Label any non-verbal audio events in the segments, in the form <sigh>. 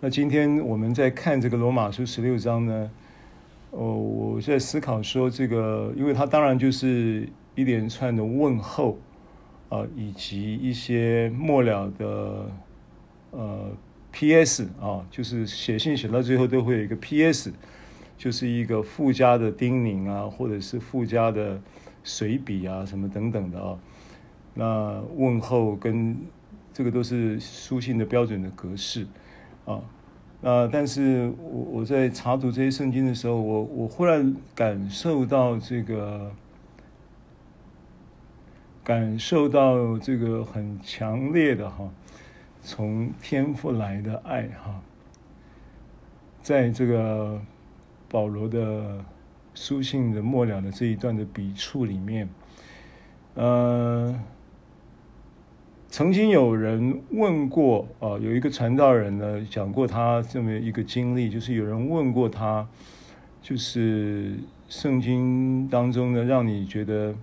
那今天我们在看这个罗马书十六章呢，哦，我在思考说这个，因为它当然就是一连串的问候啊，以及一些末了的呃 P.S. 啊，就是写信写到最后都会有一个 P.S.，就是一个附加的叮咛啊，或者是附加的随笔啊，什么等等的啊。那问候跟这个都是书信的标准的格式啊。那但是我我在查读这些圣经的时候，我我忽然感受到这个，感受到这个很强烈的哈，从天父来的爱哈，在这个保罗的书信的末了的这一段的笔触里面，呃。曾经有人问过啊，有一个传道人呢讲过他这么一个经历，就是有人问过他，就是圣经当中呢，让你觉得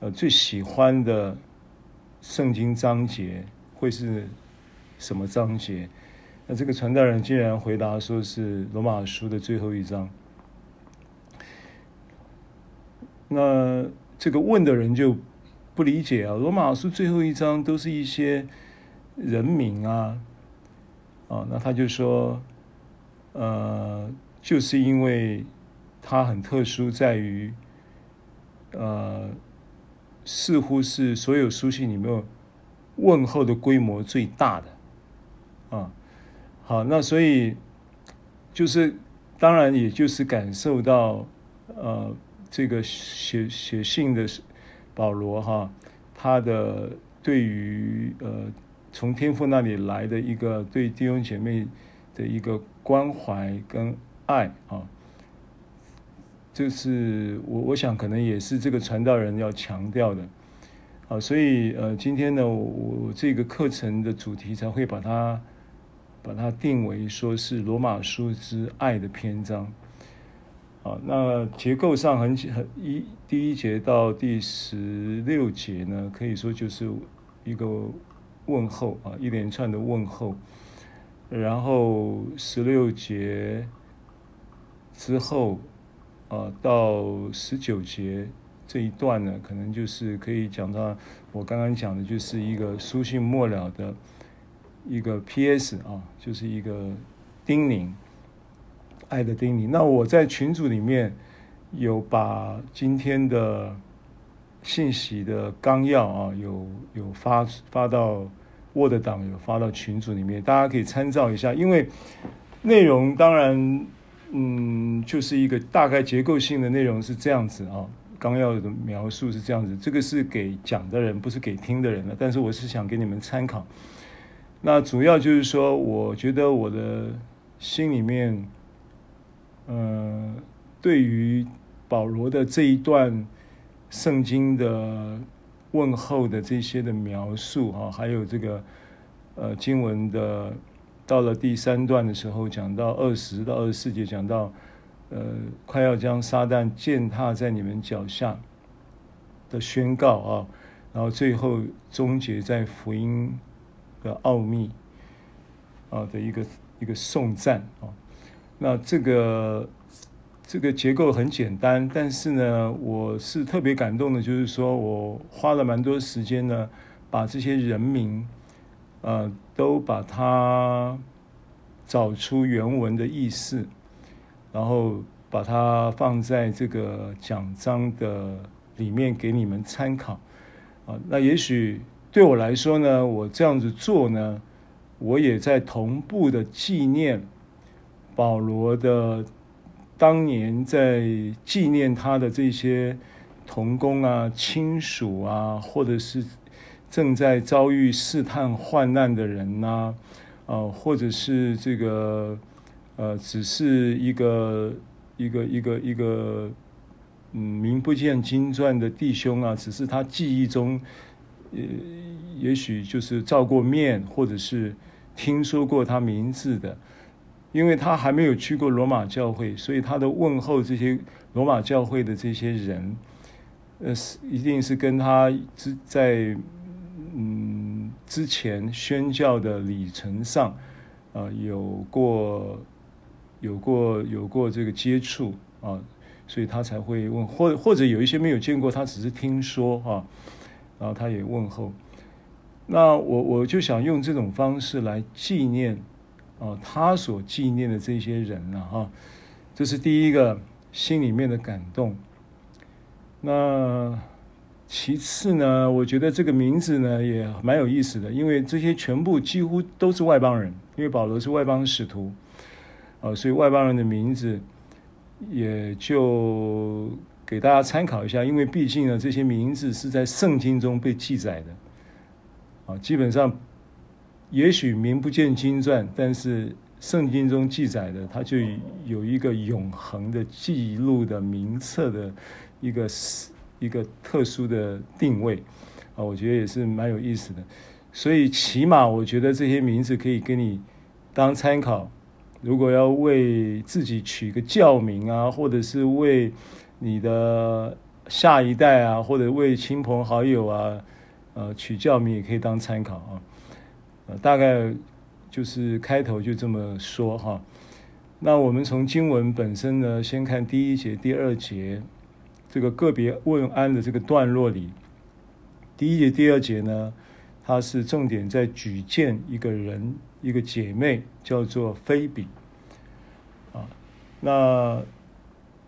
呃最喜欢的圣经章节会是什么章节？那这个传道人竟然回答说是罗马书的最后一章。那这个问的人就。不理解啊！罗马书最后一章都是一些人名啊，啊，那他就说，呃，就是因为它很特殊，在于，呃，似乎是所有书信里面问候的规模最大的，啊，好，那所以就是当然也就是感受到，呃，这个写写信的。保罗哈，他的对于呃从天父那里来的一个对弟兄姐妹的一个关怀跟爱啊，就是我我想可能也是这个传道人要强调的啊，所以呃今天呢，我我这个课程的主题才会把它把它定为说是罗马书之爱的篇章。啊，那结构上很很一第一节到第十六节呢，可以说就是一个问候啊，一连串的问候。然后十六节之后啊，到十九节这一段呢，可能就是可以讲到我刚刚讲的，就是一个书信末了的一个 P.S. 啊，就是一个叮咛。爱的叮咛。那我在群组里面有把今天的信息的纲要啊，有有发发到 Word 档，有发到群组里面，大家可以参照一下。因为内容当然，嗯，就是一个大概结构性的内容是这样子啊，纲要的描述是这样子。这个是给讲的人，不是给听的人的。但是我是想给你们参考。那主要就是说，我觉得我的心里面。呃，对于保罗的这一段圣经的问候的这些的描述啊，还有这个呃经文的到了第三段的时候，讲到二十到二十四节，讲到呃快要将撒旦践踏在你们脚下的宣告啊，然后最后终结在福音的奥秘啊的一个一个颂赞啊。那这个这个结构很简单，但是呢，我是特别感动的，就是说我花了蛮多时间呢，把这些人名，呃，都把它找出原文的意思，然后把它放在这个奖章的里面给你们参考。啊，那也许对我来说呢，我这样子做呢，我也在同步的纪念。保罗的当年在纪念他的这些同工啊、亲属啊，或者是正在遭遇试探患难的人呐，啊，呃，或者是这个呃，只是一个一个一个一个嗯名不见经传的弟兄啊，只是他记忆中呃，也许就是照过面，或者是听说过他名字的。因为他还没有去过罗马教会，所以他的问候这些罗马教会的这些人，呃，是一定是跟他之在嗯之前宣教的里程上啊有过有过有过这个接触啊，所以他才会问，或或者有一些没有见过，他只是听说啊，然后他也问候。那我我就想用这种方式来纪念哦，他所纪念的这些人了哈，这是第一个心里面的感动。那其次呢，我觉得这个名字呢也蛮有意思的，因为这些全部几乎都是外邦人，因为保罗是外邦使徒，啊，所以外邦人的名字也就给大家参考一下，因为毕竟呢，这些名字是在圣经中被记载的。啊，基本上，也许名不见经传，但是圣经中记载的，它就有一个永恒的记录的名册的一个一个特殊的定位啊，我觉得也是蛮有意思的。所以起码我觉得这些名字可以给你当参考。如果要为自己取个教名啊，或者是为你的下一代啊，或者为亲朋好友啊。呃，取教名也可以当参考啊，呃，大概就是开头就这么说哈。那我们从经文本身呢，先看第一节、第二节这个个别问安的这个段落里，第一节、第二节呢，它是重点在举荐一个人，一个姐妹叫做菲比啊。那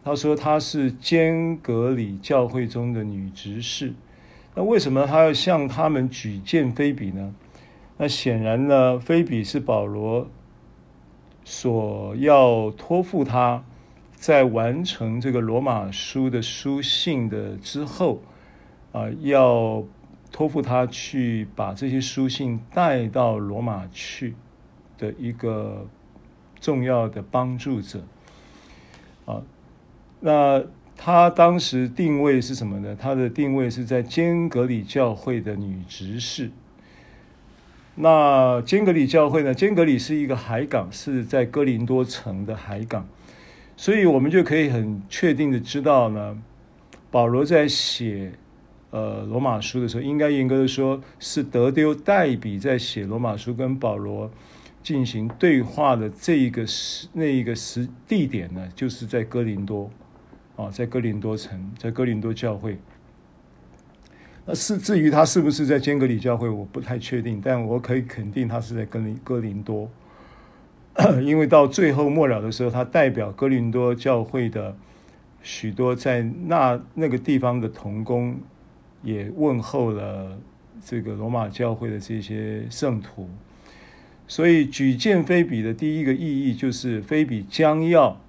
他说她是坚革哩教会中的女执事。那为什么他要向他们举荐菲比呢？那显然呢，菲比是保罗所要托付他，在完成这个罗马书的书信的之后，啊，要托付他去把这些书信带到罗马去的一个重要的帮助者，啊，那。他当时定位是什么呢？他的定位是在坚革里教会的女执事。那坚革哩教会呢？坚革哩是一个海港，是在哥林多城的海港，所以我们就可以很确定的知道呢，保罗在写呃罗马书的时候，应该严格的说是德丢代笔在写罗马书，跟保罗进行对话的这一个时那一个时地点呢，就是在哥林多。啊，在哥林多城，在哥林多教会。那是至于他是不是在坚革里教会，我不太确定，但我可以肯定他是在哥林哥林多，<coughs> 因为到最后末了的时候，他代表哥林多教会的许多在那那个地方的同工，也问候了这个罗马教会的这些圣徒。所以举荐菲比的第一个意义就是菲比将要。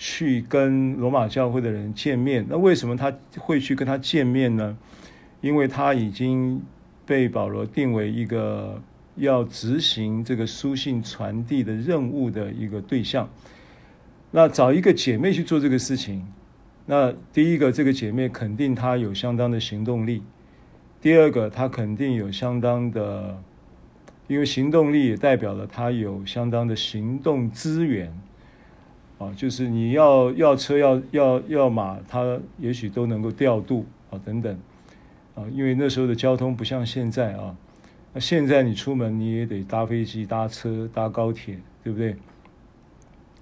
去跟罗马教会的人见面，那为什么他会去跟他见面呢？因为他已经被保罗定为一个要执行这个书信传递的任务的一个对象。那找一个姐妹去做这个事情，那第一个，这个姐妹肯定她有相当的行动力；第二个，她肯定有相当的，因为行动力也代表了她有相当的行动资源。啊，就是你要要车要要要马，他也许都能够调度啊，等等啊，因为那时候的交通不像现在啊。那现在你出门你也得搭飞机、搭车、搭高铁，对不对？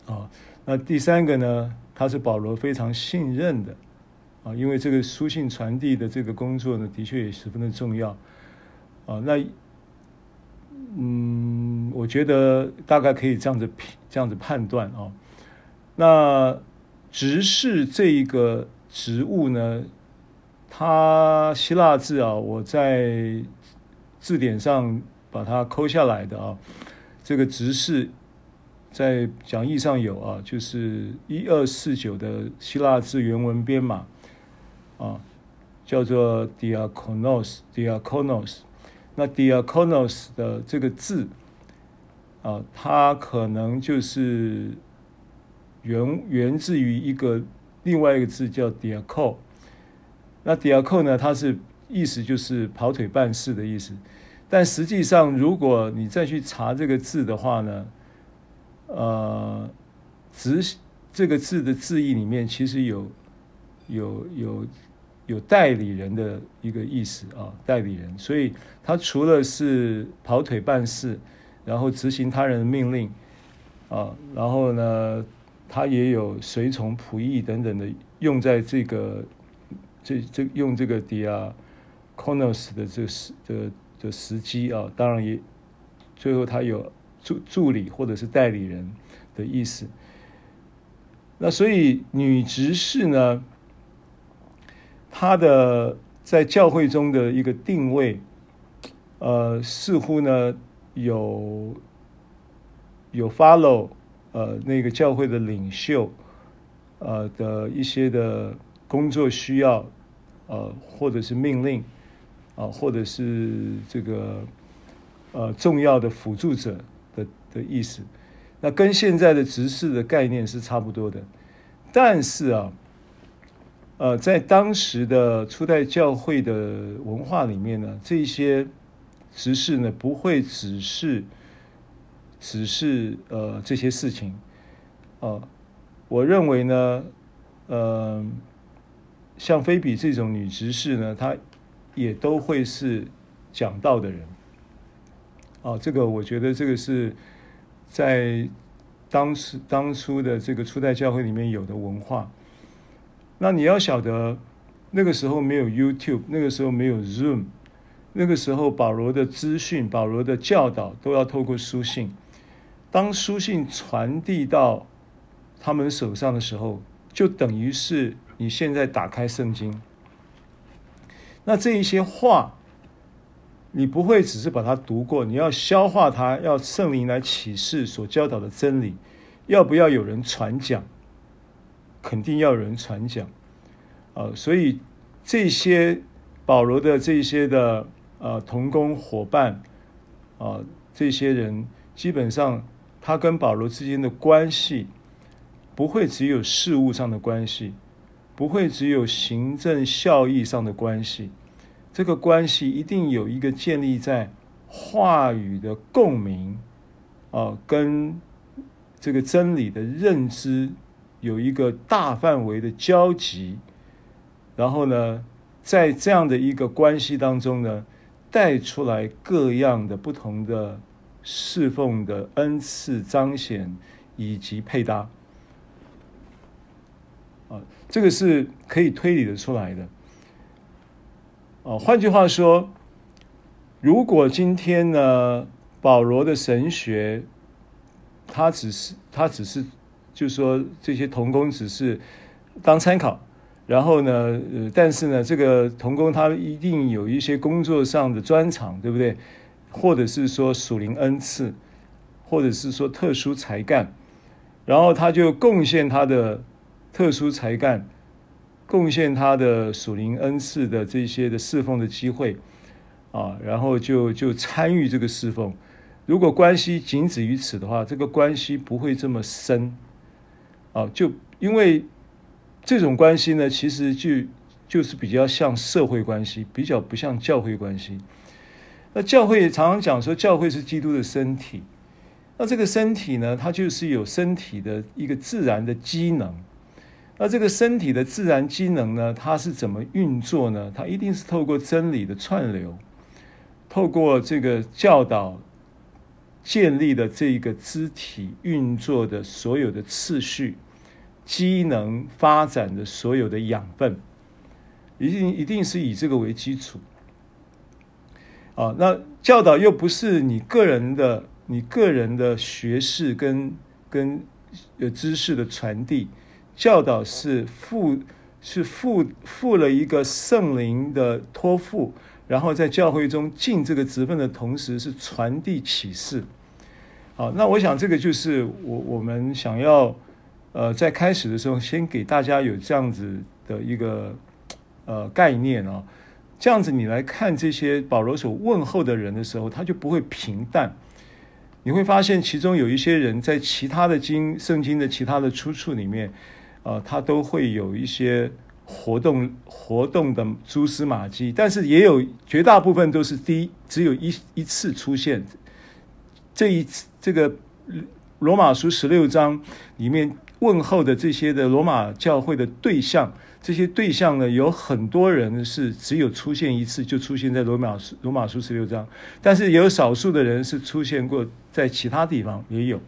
啊，那第三个呢，他是保罗非常信任的啊，因为这个书信传递的这个工作呢，的确也十分的重要啊。那嗯，我觉得大概可以这样子这样子判断啊。那执事这一个职务呢，它希腊字啊，我在字典上把它抠下来的啊。这个直视在讲义上有啊，就是一二四九的希腊字原文编码啊，叫做 diakonos，diakonos。那 diakonos 的这个字啊，它可能就是。源源自于一个另外一个字叫 diako，那 diako 呢，它是意思就是跑腿办事的意思，但实际上如果你再去查这个字的话呢，呃，执这个字的字义里面其实有有有有代理人的一个意思啊，代理人，所以他除了是跑腿办事，然后执行他人的命令，啊，然后呢，他也有随从仆役等等的用在这个这这用这个 diakonos 的这个时的的时机啊，当然也最后他有助助理或者是代理人的意思。那所以女执事呢，她的在教会中的一个定位，呃，似乎呢有有 follow 呃那个教会的领袖呃的一些的工作需要，呃或者是命令啊、或者是这个呃重要的辅助者的的意思。那跟现在的执事的概念是差不多的，但是啊，呃，在当时的初代教会的文化里面呢，这些执事呢不会只是只是呃这些事情，呃，我认为呢，呃，像菲比这种女执事呢，她也都会是讲道的人，哦、这个我觉得这个是。在当时当初的这个初代教会里面有的文化，那你要晓得，那个时候没有 YouTube，那个时候没有 Zoom，那个时候保罗的资讯、保罗的教导都要透过书信。当书信传递到他们手上的时候，就等于是你现在打开圣经。那这一些话。你不会只是把它读过，你要消化它，要圣灵来启示所教导的真理。要不要有人传讲？肯定要有人传讲。啊、所以这些保罗的这些的呃同工伙伴啊、这些人基本上他跟保罗之间的关系不会只有事务上的关系，不会只有行政效益上的关系。这个关系一定有一个建立在话语的共鸣，啊，跟这个真理的认知有一个大范围的交集，然后呢，在这样的一个关系当中呢，带出来各样的不同的侍奉的恩赐彰显以及配搭，啊，这个是可以推理的出来的。哦，换句话说，如果今天呢，保罗的神学，他只是他只是，就是说这些童工只是当参考，然后呢，呃，但是呢，这个童工他一定有一些工作上的专长，对不对？或者是说属灵恩赐，或者是说特殊才干，然后他就贡献他的特殊才干。贡献他的属灵恩赐的这些的侍奉的机会啊，然后就就参与这个侍奉。如果关系仅止于此的话，这个关系不会这么深啊。就因为这种关系呢，其实就就是比较像社会关系，比较不像教会关系。那教会常常讲说，教会是基督的身体。那这个身体呢，它就是有身体的一个自然的机能。那这个身体的自然机能呢，它是怎么运作呢？它一定是透过真理的串流，透过这个教导建立的这个肢体运作的所有的次序、机能发展的所有的养分，一定一定是以这个为基础。啊，那教导又不是你个人的、你个人的学识跟跟呃知识的传递。教导是负是负负了一个圣灵的托付，然后在教会中尽这个职分的同时，是传递启示。好，那我想这个就是我我们想要呃在开始的时候先给大家有这样子的一个呃概念啊，这样子你来看这些保罗所问候的人的时候，他就不会平淡。你会发现其中有一些人在其他的经圣经的其他的出处里面。啊，他都会有一些活动活动的蛛丝马迹，但是也有绝大部分都是第一，只有一一次出现。这一次这个罗马书十六章里面问候的这些的罗马教会的对象，这些对象呢，有很多人是只有出现一次，就出现在罗马罗马书十六章，但是也有少数的人是出现过在其他地方也有，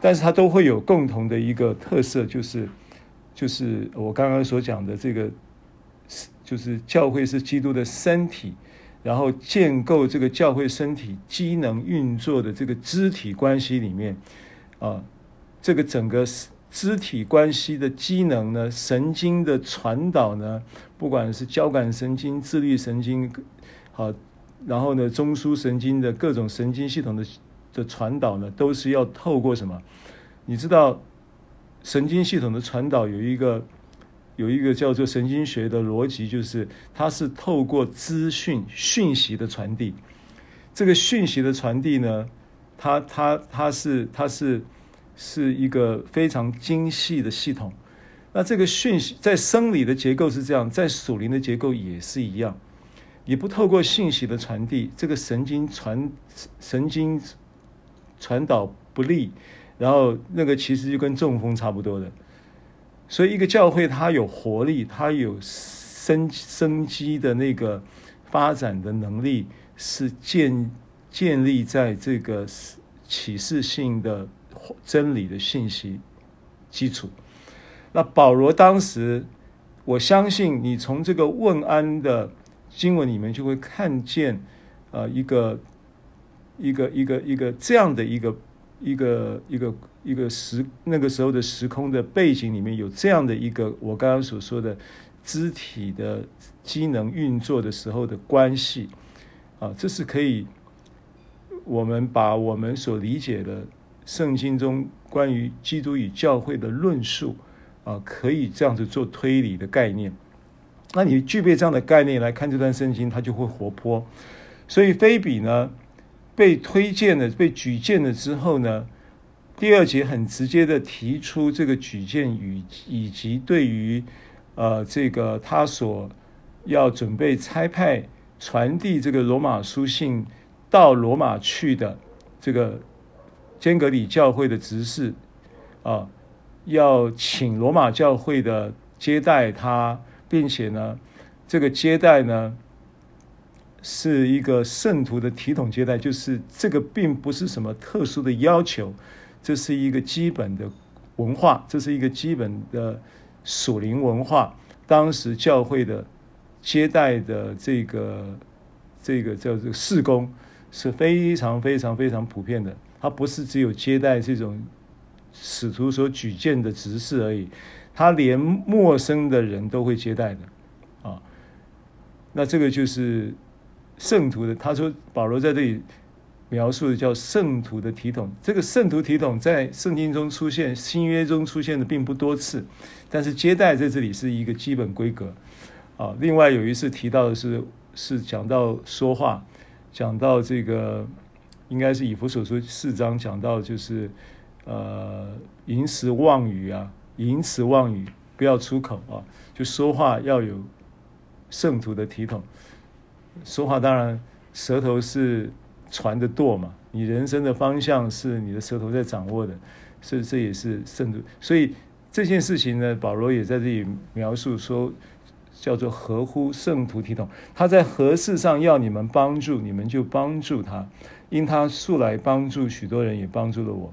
但是它都会有共同的一个特色，就是就是我刚刚所讲的这个，就是教会是基督的身体，然后建构这个教会身体机能运作的这个肢体关系里面，啊。这个整个肢体关系的机能呢，神经的传导呢，不管是交感神经、自律神经，好，然后呢，中枢神经的各种神经系统的的传导呢，都是要透过什么？你知道，神经系统的传导有一个有一个叫做神经学的逻辑，就是它是透过资讯讯息的传递。这个讯息的传递呢，它它它是它是。是一个非常精细的系统。那这个讯息在生理的结构是这样，在属灵的结构也是一样。你不透过信息的传递，这个神经传神经传导不利，然后那个其实就跟中风差不多的。所以一个教会它有活力，它有生生机的那个发展的能力，是建建立在这个启示性的。真理的信息基础。那保罗当时，我相信你从这个问安的经文里面就会看见，呃，一个一个一个一个这样的一个一个一个一个时那个时候的时空的背景里面有这样的一个我刚刚所说的肢体的机能运作的时候的关系啊，这是可以我们把我们所理解的。圣经中关于基督与教会的论述，啊，可以这样子做推理的概念。那你具备这样的概念来看这段圣经，它就会活泼。所以菲比呢，被推荐了，被举荐了之后呢，第二节很直接的提出这个举荐与以及对于呃这个他所要准备差派传递这个罗马书信到罗马去的这个。坚革哩教会的执事啊，要请罗马教会的接待他，并且呢，这个接待呢是一个圣徒的体统接待，就是这个并不是什么特殊的要求，这是一个基本的文化，这是一个基本的属灵文化。当时教会的接待的这个这个叫做事工是非常非常非常普遍的。他不是只有接待这种使徒所举荐的执事而已，他连陌生的人都会接待的，啊，那这个就是圣徒的。他说保罗在这里描述的叫圣徒的体统，这个圣徒体统在圣经中出现，新约中出现的并不多次，但是接待在这里是一个基本规格，啊，另外有一次提到的是是讲到说话，讲到这个。应该是以弗所书四章讲到，就是呃，淫词妄语啊，淫词妄语不要出口啊，就说话要有圣徒的体统。说话当然舌头是船的舵嘛，你人生的方向是你的舌头在掌握的，所以这也是圣徒。所以这件事情呢，保罗也在这里描述说，叫做合乎圣徒体统。他在何事上要你们帮助，你们就帮助他。因他素来帮助许多人，也帮助了我。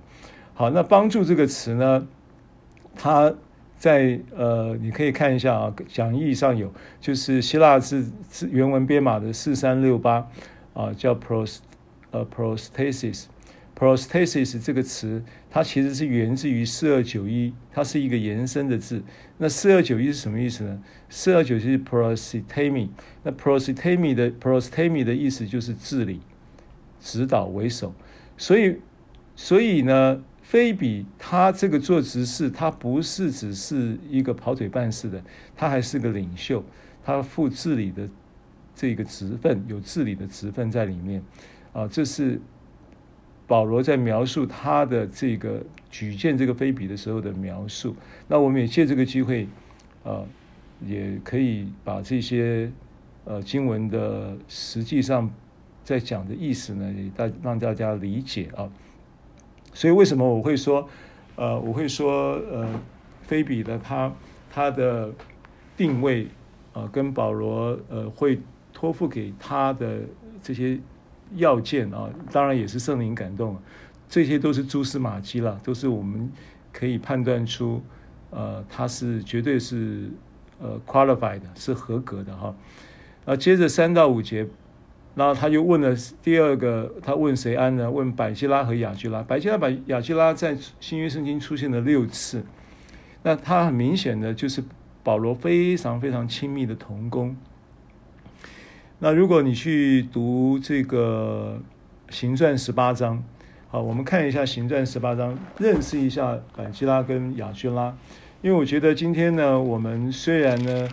好，那帮助这个词呢，他在呃，你可以看一下啊，讲义上有，就是希腊字字原文编码的四三六八啊，叫 pros 呃 prostasis，prostasis 这个词，它其实是源自于四二九一，它是一个延伸的字。那四二九一是什么意思呢？四二九一是 p r o s t e m i 那 p r o s t e m i 的 p r o s t e m i 的意思就是治理。指导为首，所以，所以呢，菲比他这个做执事，他不是只是一个跑腿办事的，他还是个领袖，他负治理的这个职分，有治理的职分在里面，啊，这是保罗在描述他的这个举荐这个菲比的时候的描述。那我们也借这个机会，啊，也可以把这些呃经文的实际上。在讲的意思呢，也大让大家理解啊。所以为什么我会说，呃，我会说，呃，菲比的他他的定位、呃，跟保罗呃会托付给他的这些要件啊，当然也是圣灵感动，这些都是蛛丝马迹了，都是我们可以判断出，呃，他是绝对是呃 qualified 是合格的哈。啊，接着三到五节。然后他就问了第二个，他问谁安呢？问百基拉和亚居拉。百基拉、百亚居拉在新约圣经出现了六次，那他很明显的就是保罗非常非常亲密的同工。那如果你去读这个行传十八章，好，我们看一下行传十八章，认识一下百基拉跟亚居拉，因为我觉得今天呢，我们虽然呢。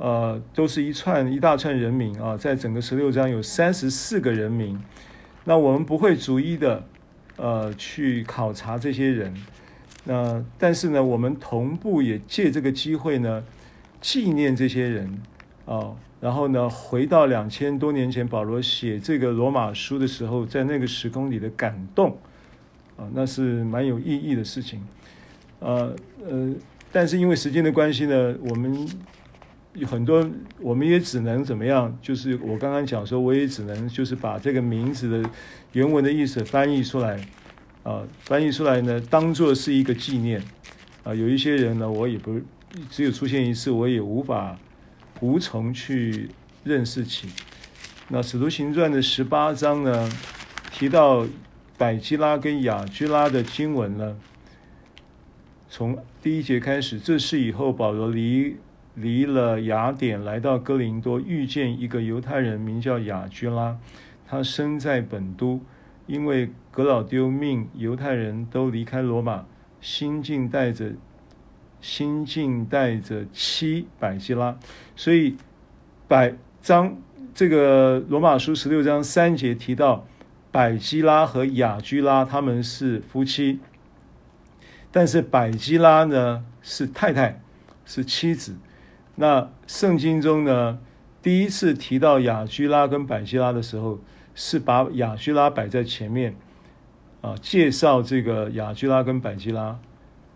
呃，都是一串一大串人名啊，在整个十六章有三十四个人名，那我们不会逐一的呃去考察这些人，那、但是呢，我们同步也借这个机会呢，纪念这些人。啊、然后呢，回到两千多年前保罗写这个罗马书的时候，在那个时空里的感动。啊、那是蛮有意义的事情，呃呃，但是因为时间的关系呢，我们。有很多，我们也只能怎么样？就是我刚刚讲说，我也只能就是把这个名字的原文的意思翻译出来，啊，翻译出来呢，当做是一个纪念。啊，有一些人呢，我也不只有出现一次，我也无法无从去认识起。那《使徒行传》的十八章呢，提到百基拉跟亚居拉的经文呢，从第一节开始，这是以后保罗离。离了雅典，来到哥林多，遇见一个犹太人，名叫亚居拉。他生在本都，因为格老丢命犹太人都离开罗马，新近带着新近带着妻百基拉，所以百章这个罗马书十六章三节提到百基拉和雅居拉他们是夫妻，但是百基拉呢是太太，是妻子。那圣经中呢，第一次提到亚居拉跟百基拉的时候，是把亚居拉摆在前面，啊，介绍这个亚居拉跟百基拉，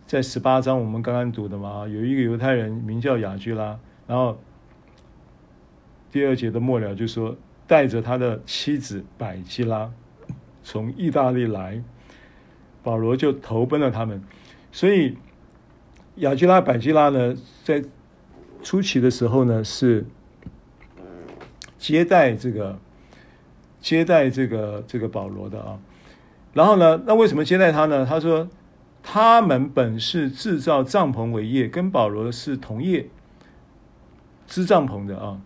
在十八章我们刚刚读的嘛，有一个犹太人名叫亚居拉，然后第二节的末了就说带着他的妻子百基拉从意大利来，保罗就投奔了他们，所以亚居拉、百基拉呢，在初期的时候呢，是接待这个接待这个这个保罗的啊。然后呢，那为什么接待他呢？他说他们本是制造帐篷为业，跟保罗是同业，织帐篷的啊，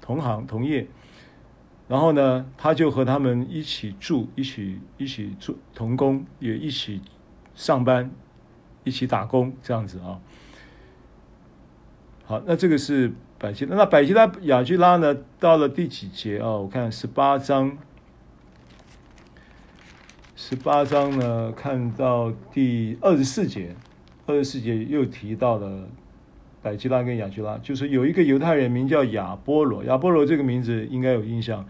同行同业。然后呢，他就和他们一起住，一起一起住同工，也一起上班，一起打工这样子啊。好，那这个是百基拉，那百基拉雅居拉呢？到了第几节啊？我看十八章，十八章呢，看到第二十四节，二十四节又提到了百基拉跟雅居拉，就是有一个犹太人名叫亚波罗，亚波罗这个名字应该有印象。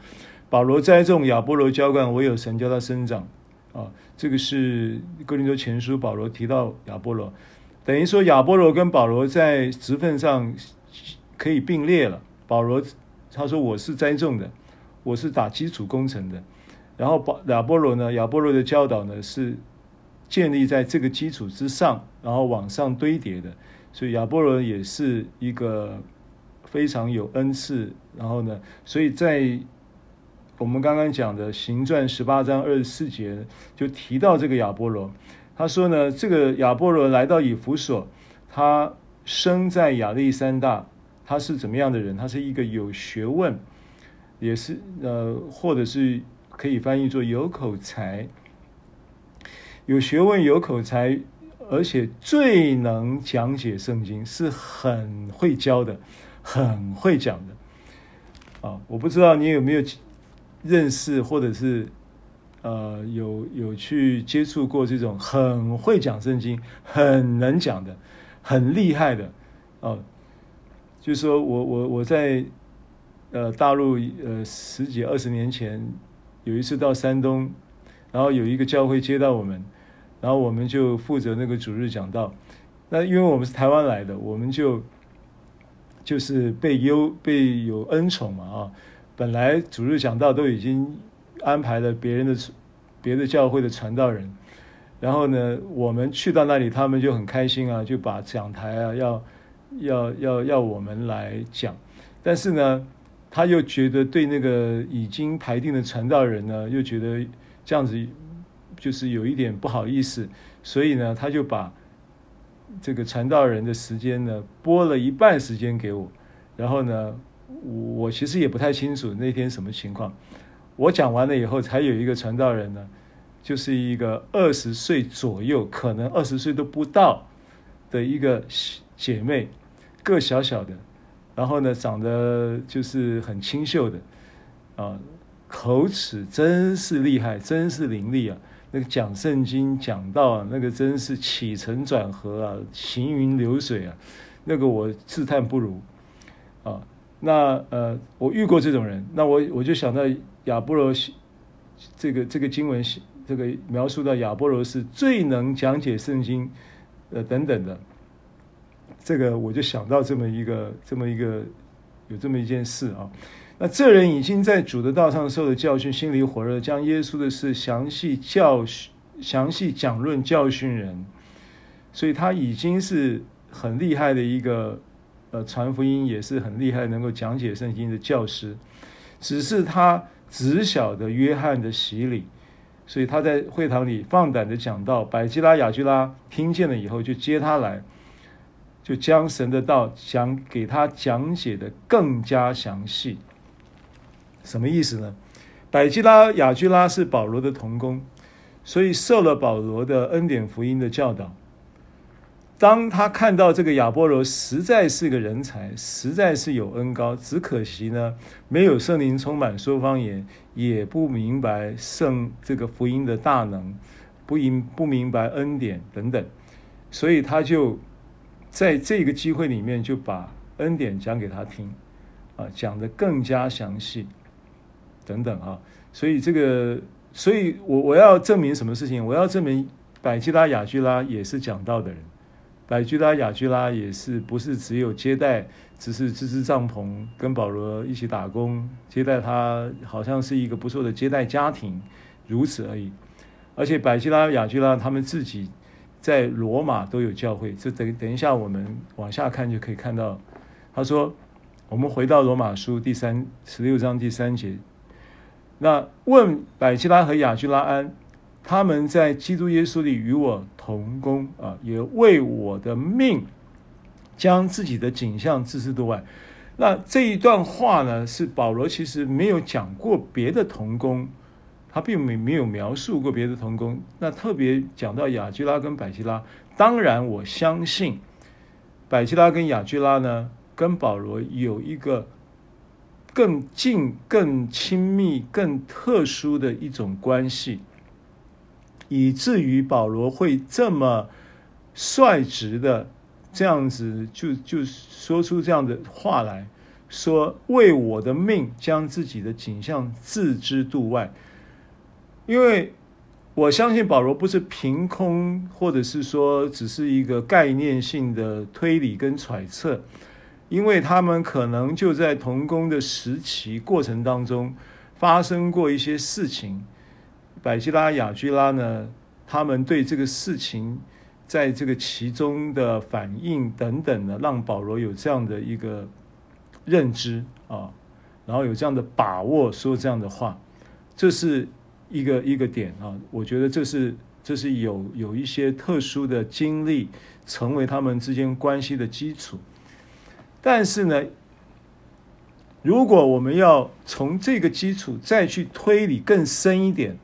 保罗栽种，亚波罗浇灌，唯有神叫他生长。啊，这个是哥林多前书保罗提到亚波罗。等于说亚波罗跟保罗在职份上可以并列了。保罗他说，我是栽种的，我是打基础工程的，然后保亚波罗呢，亚波罗的教导呢是建立在这个基础之上，然后往上堆叠的。所以亚波罗也是一个非常有恩赐。然后呢，所以在我们刚刚讲的行传十八章二十四节就提到这个亚波罗。他说呢，这个亚波罗来到以弗所，他生在亚历山大，他是怎么样的人？他是一个有学问，也是呃，或者是可以翻译作有口才，有学问、有口才，而且最能讲解圣经，是很会教的，很会讲的。啊，我不知道你有没有认识，或者是。呃，有有去接触过这种很会讲圣经、很能讲的、很厉害的，哦、就是说我我我在呃大陆呃十几二十年前有一次到山东，然后有一个教会接到我们，然后我们就负责那个主日讲道。那因为我们是台湾来的，我们就就是被优被有恩宠嘛啊！本来主日讲道都已经安排了别人的别的教会的传道人，然后呢，我们去到那里，他们就很开心啊，就把讲台啊要要要要我们来讲。但是呢，他又觉得对那个已经排定的传道人呢，又觉得这样子就是有一点不好意思，所以呢，他就把。这个传道人的时间呢，拨了一半时间给我，然后呢，我其实也不太清楚那天什么情况。我讲完了以后，才有一个传道人呢，就是一个二十岁左右，可能二十岁都不到的一个姐妹，个小小的，然后呢，长得就是很清秀的，啊，口齿真是厉害，真是伶俐啊。那个讲圣经讲到啊，那个真是起承转合啊，行云流水啊，那个我自叹不如啊。那呃，我遇过这种人，那我我就想到亚波罗，这个这个经文这个描述到亚波罗是最能讲解圣经呃等等的，这个我就想到这么一个这么一个有这么一件事啊。那这人已经在主的道上受了教训，心里火热，将耶稣的事详细教训、详细讲论教训人，所以他已经是很厉害的一个呃传福音，也是很厉害能够讲解圣经的教师。只是他只晓得约翰的洗礼，所以他在会堂里放胆的讲道。百基拉、亚居拉听见了以后，就接他来，就将神的道讲给他讲解的更加详细。什么意思呢？百基拉、亚居拉是保罗的同工，所以受了保罗的恩典福音的教导。当他看到这个亚波罗实在是个人才，实在是有恩高，只可惜呢，没有圣灵充满说方言，也不明白圣这个福音的大能，不明 <laughs> 不明白恩典等等，所以他就在这个机会里面就把恩典讲给他听，啊，讲得更加详细。等等啊，所以这个，所以我我要证明什么事情？我要证明百基拉、亚居拉也是讲道的人，百基拉、雅居拉也是不是只有接待，只是支支帐篷，跟保罗一起打工，接待他，好像是一个不错的接待家庭，如此而已。而且百基拉、雅居拉他们自己在罗马都有教会，这等等一下我们往下看就可以看到。他说，我们回到罗马书第三十六章第三节。那问百基拉和雅居拉安，他们在基督耶稣里与我同工啊，也为我的命将自己的景象置之度外。那这一段话呢，是保罗其实没有讲过别的同工，他并没没有描述过别的同工。那特别讲到雅居拉跟百基拉，当然我相信百基拉跟雅居拉呢，跟保罗有一个。更近、更亲密、更特殊的一种关系，以至于保罗会这么率直的这样子就就说出这样的话来说：“为我的命，将自己的景象置之度外。”因为我相信保罗不是凭空，或者是说只是一个概念性的推理跟揣测。因为他们可能就在同工的时期过程当中发生过一些事情，百基拉、雅居拉呢，他们对这个事情在这个其中的反应等等呢，让保罗有这样的一个认知啊，然后有这样的把握说这样的话，这是一个一个点啊，我觉得这是这是有有一些特殊的经历成为他们之间关系的基础。但是呢，如果我们要从这个基础再去推理更深一点，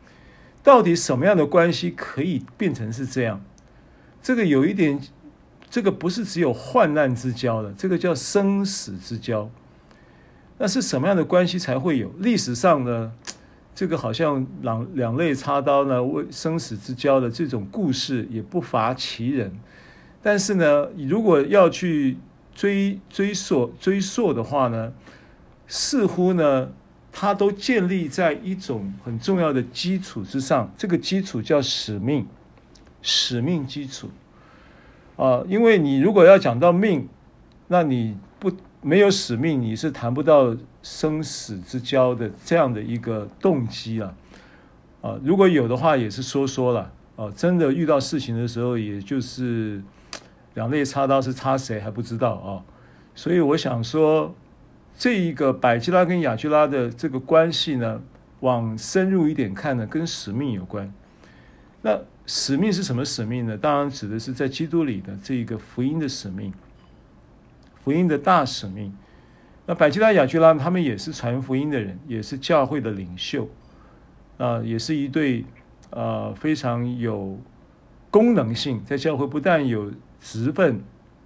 到底什么样的关系可以变成是这样？这个有一点，这个不是只有患难之交的，这个叫生死之交。那是什么样的关系才会有？历史上呢，这个好像两两肋插刀呢，为生死之交的这种故事也不乏其人。但是呢，如果要去追追溯追溯的话呢，似乎呢，它都建立在一种很重要的基础之上。这个基础叫使命，使命基础啊，因为你如果要讲到命，那你不没有使命，你是谈不到生死之交的这样的一个动机啊啊，如果有的话也是说说了啊，真的遇到事情的时候，也就是两肋插刀是插谁还不知道啊，所以我想说，这一个百基拉跟雅居拉的这个关系呢，往深入一点看呢，跟使命有关。那使命是什么使命呢？当然指的是在基督里的这一个福音的使命，福音的大使命。那百基拉、雅居拉他们也是传福音的人，也是教会的领袖，啊、也是一对呃非常有功能性，在教会不但有职分，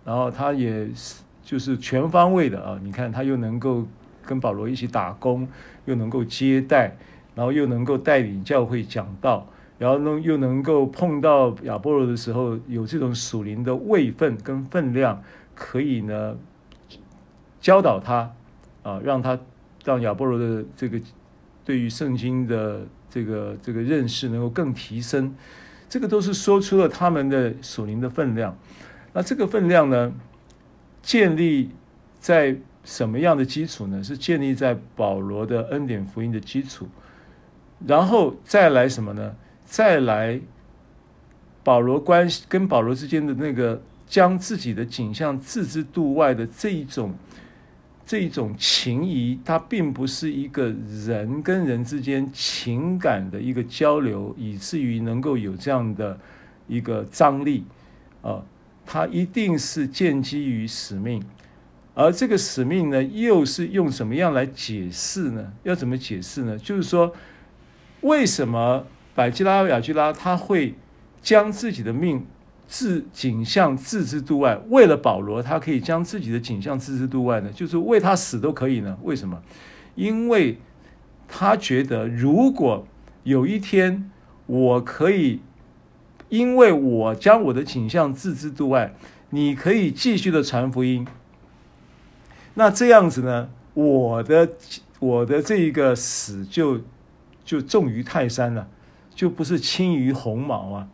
然后他也是就是全方位的啊。你看他又能够跟保罗一起打工，又能够接待，然后又能够带领教会讲道。然后呢，又能够碰到亚波罗的时候，有这种属灵的位分跟分量，可以呢教导他啊，让他让亚波罗的这个对于圣经的这个这个认识能够更提升。这个都是说出了他们的属灵的分量。那这个分量呢，建立在什么样的基础呢？是建立在保罗的恩典福音的基础，然后再来什么呢？再来，保罗关系跟保罗之间的那个将自己的景象置之度外的这一种这一种情谊，它并不是一个人跟人之间情感的一个交流，以至于能够有这样的一个张力啊，它一定是建基于使命，而这个使命呢，又是用什么样来解释呢？要怎么解释呢？就是说，为什么？百基拉、雅居拉，他会将自己的命置景象置之度外。为了保罗，他可以将自己的景象置之度外呢，就是为他死都可以呢。为什么？因为他觉得，如果有一天我可以，因为我将我的景象置之度外，你可以继续的传福音。那这样子呢，我的我的这一个死就就重于泰山了。就不是轻于鸿毛啊！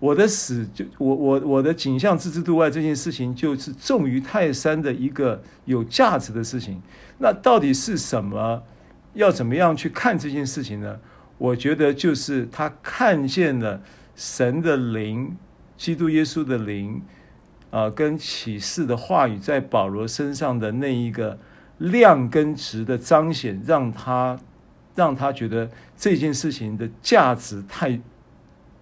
我的死就我我我的景象置之度外这件事情，就是重于泰山的一个有价值的事情。那到底是什么？要怎么样去看这件事情呢？我觉得就是他看见了神的灵，基督耶稣的灵啊、跟启示的话语在保罗身上的那一个量跟值的彰显，让他。让他觉得这件事情的价值太、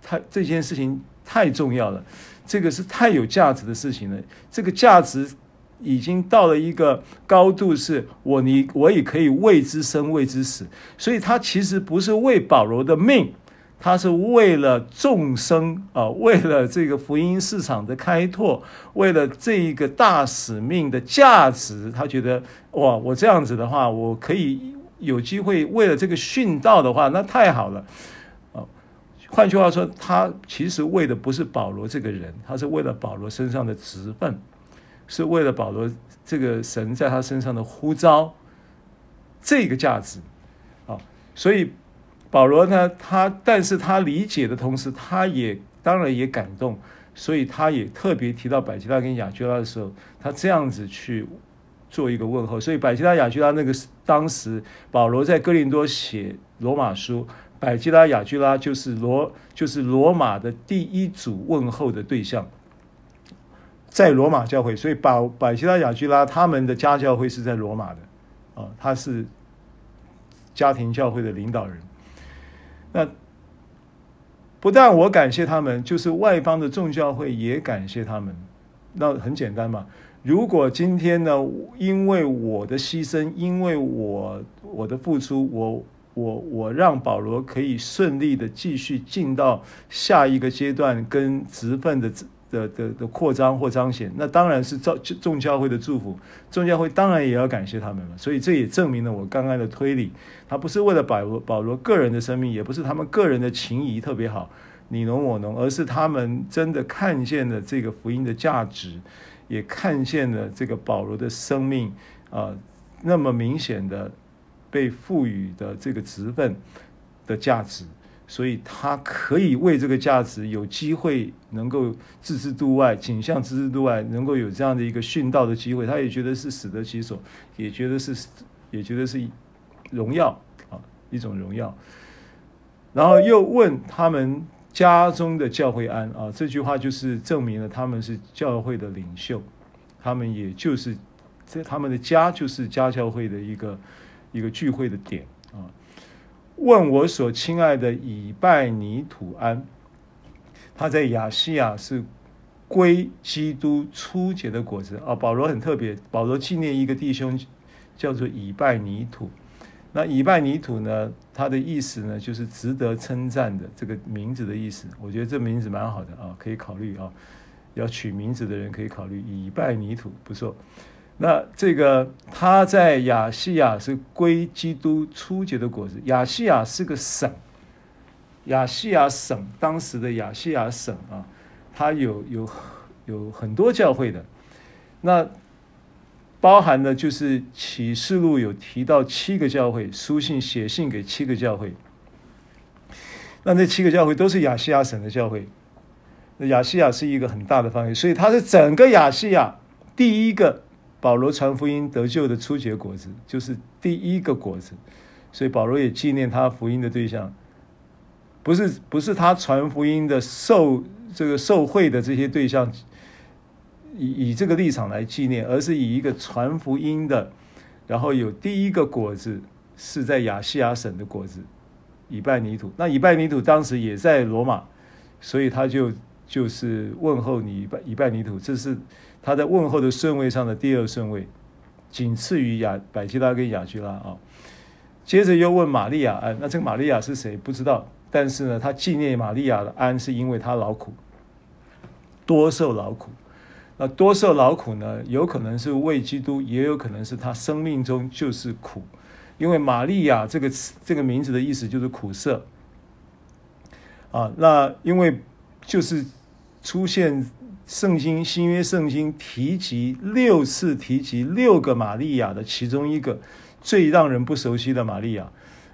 太这件事情太重要了，这个是太有价值的事情了。这个价值已经到了一个高度，是我你我也可以为之生，为之死。所以他其实不是为保罗的命，他是为了众生啊，为了这个福音市场的开拓，为了这一个大使命的价值。他觉得哇，我这样子的话，我可以。有机会为了这个殉道的话，那太好了，哦，换句话说，他其实为的不是保罗这个人，他是为了保罗身上的职分，是为了保罗这个神在他身上的呼召，这个价值，啊，所以保罗呢，他但是他理解的同时，他也当然也感动，所以他也特别提到百基拉跟亚居拉的时候，他这样子去。做一个问候，所以百基拉、雅居拉那个当时保罗在哥林多写罗马书，百基拉、雅居拉就是罗就是罗马的第一组问候的对象，在罗马教会，所以百百基拉、雅居拉他们的家教会是在罗马的，啊，他是家庭教会的领导人。那不但我感谢他们，就是外邦的众教会也感谢他们。那很简单嘛。如果今天呢，因为我的牺牲，因为我我的付出，我我我让保罗可以顺利的继续进到下一个阶段，跟职分的的的的扩张或彰显，那当然是众众教会的祝福，众教会当然也要感谢他们了。所以这也证明了我刚刚的推理，他不是为了保罗保罗个人的生命，也不是他们个人的情谊特别好，你侬我侬，而是他们真的看见了这个福音的价值。也看见了这个保罗的生命啊，那么明显的被赋予的这个职分的价值，所以他可以为这个价值有机会能够置之度外，景象置之度外，能够有这样的一个殉道的机会，他也觉得是死得其所，也觉得是也觉得是荣耀啊，一种荣耀。然后又问他们家中的教会安啊，这句话就是证明了他们是教会的领袖，他们也就是这他们的家就是家教会的一个一个聚会的点。问我所亲爱的以拜尼土安，他在亚细亚是归基督初结的果子啊。保罗很特别，保罗纪念一个弟兄叫做以拜尼土。那以拜尼土呢，他的意思呢，就是值得称赞的这个名字的意思。我觉得这名字蛮好的啊，可以考虑啊。要取名字的人可以考虑以拜尼土，不错。那这个他在亚细亚是归基督初结的果子。亚细亚是个省，亚细亚省当时的亚细亚省啊，它有有有很多教会的。那包含的就是启示录有提到七个教会，书信写信给七个教会。那这七个教会都是亚细亚省的教会。那亚细亚是一个很大的范围，所以它是整个亚细亚第一个。保罗传福音得救的初结果子，就是第一个果子，所以保罗也纪念他福音的对象，不是不是他传福音的受这个受贿的这些对象，以以这个立场来纪念，而是以一个传福音的，然后有第一个果子是在亚细亚省的果子，以拜尼土。那以拜尼土当时也在罗马，所以他就就是问候你一拜一拜泥土，这是。他在问候的顺位上的第二顺位，仅次于亚百基拉跟亚居拉啊。接着又问玛利亚安，那这个玛利亚是谁？不知道。但是呢，他纪念玛利亚的安，是因为他劳苦，多受劳苦。那多受劳苦呢，有可能是为基督，也有可能是他生命中就是苦。因为玛利亚这个词，这个名字的意思就是苦涩啊。那因为就是出现。圣经新约圣经提及六次，提及六个玛利亚的其中一个最让人不熟悉的玛利亚，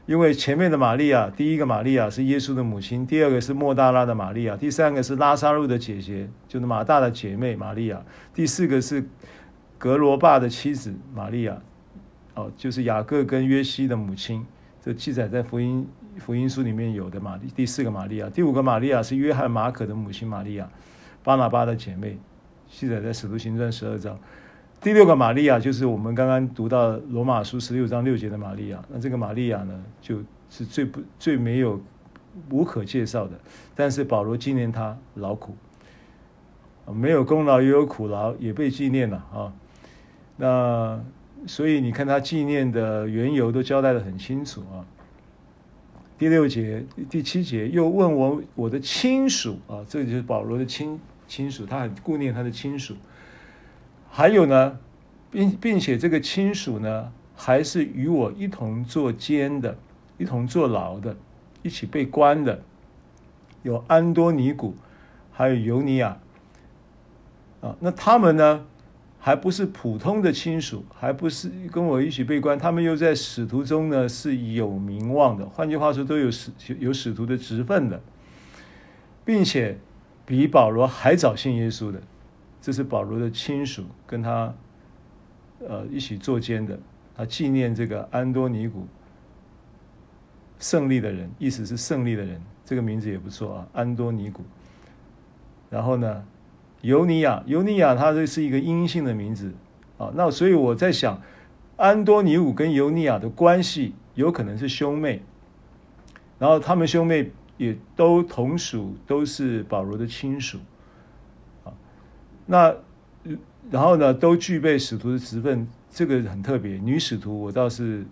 因为前面的玛利亚，第一个玛利亚是耶稣的母亲，第二个是莫大拉的玛利亚，第三个是拉撒路的姐姐，就是马大的姐妹玛利亚，第四个是格罗巴的妻子玛利亚，哦，就是雅各跟约西的母亲，这记载在福音福音书里面有的玛丽，第四个玛利亚，第五个玛利亚是约翰马可的母亲玛利亚。巴拿巴的姐妹，记载在《使徒行传》十二章。第六个玛利亚就是我们刚刚读到罗马书十六章六节的玛利亚。那这个玛利亚呢，就是最不最没有无可介绍的。但是保罗纪念她劳苦，没有功劳也有苦劳，也被纪念了啊。那所以你看他纪念的缘由都交代的很清楚啊。第六节、第七节又问我我的亲属啊，这就是保罗的亲。亲属，他很顾念他的亲属。还有呢，并并且这个亲属呢，还是与我一同坐监的，一同坐牢的，一起被关的，有安多尼古，还有尤尼亚。啊，那他们呢，还不是普通的亲属，还不是跟我一起被关，他们又在使徒中呢是有名望的。换句话说，都有使有使徒的职分的，并且。比保罗还早信耶稣的，这是保罗的亲属，跟他呃一起坐监的。他纪念这个安多尼古，胜利的人，意思是胜利的人，这个名字也不错啊，安多尼古。然后呢，尤尼亚，尤尼亚，他这是一个阴性的名字啊。那所以我在想，安多尼古跟尤尼亚的关系有可能是兄妹，然后他们兄妹。也都同属，都是保罗的亲属，啊，那然后呢，都具备使徒的职分，这个很特别。女使徒我倒是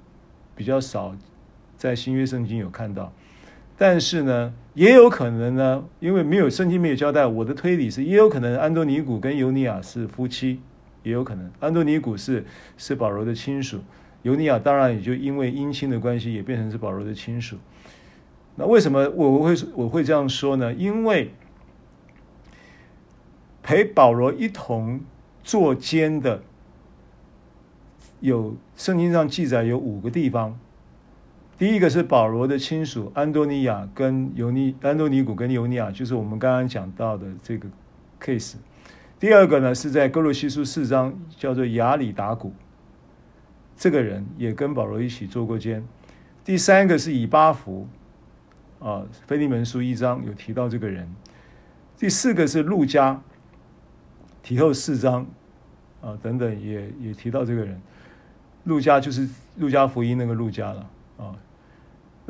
比较少在新约圣经有看到，但是呢，也有可能呢，因为没有圣经没有交代，我的推理是，也有可能安东尼古跟尤尼亚是夫妻，也有可能安东尼古是是保罗的亲属，尤尼亚当然也就因为姻亲的关系，也变成是保罗的亲属。那为什么我会我会这样说呢？因为陪保罗一同坐监的有圣经上记载有五个地方。第一个是保罗的亲属安多尼亚跟尤尼安多尼古跟尤尼亚，就是我们刚刚讲到的这个 case。第二个呢是在哥罗西书四章，叫做亚里达古，这个人也跟保罗一起做过监。第三个是以巴弗，啊，腓利门书一章有提到这个人。第四个是路加，提后四章，啊等等也也提到这个人。路加就是路加福音那个路加了。啊，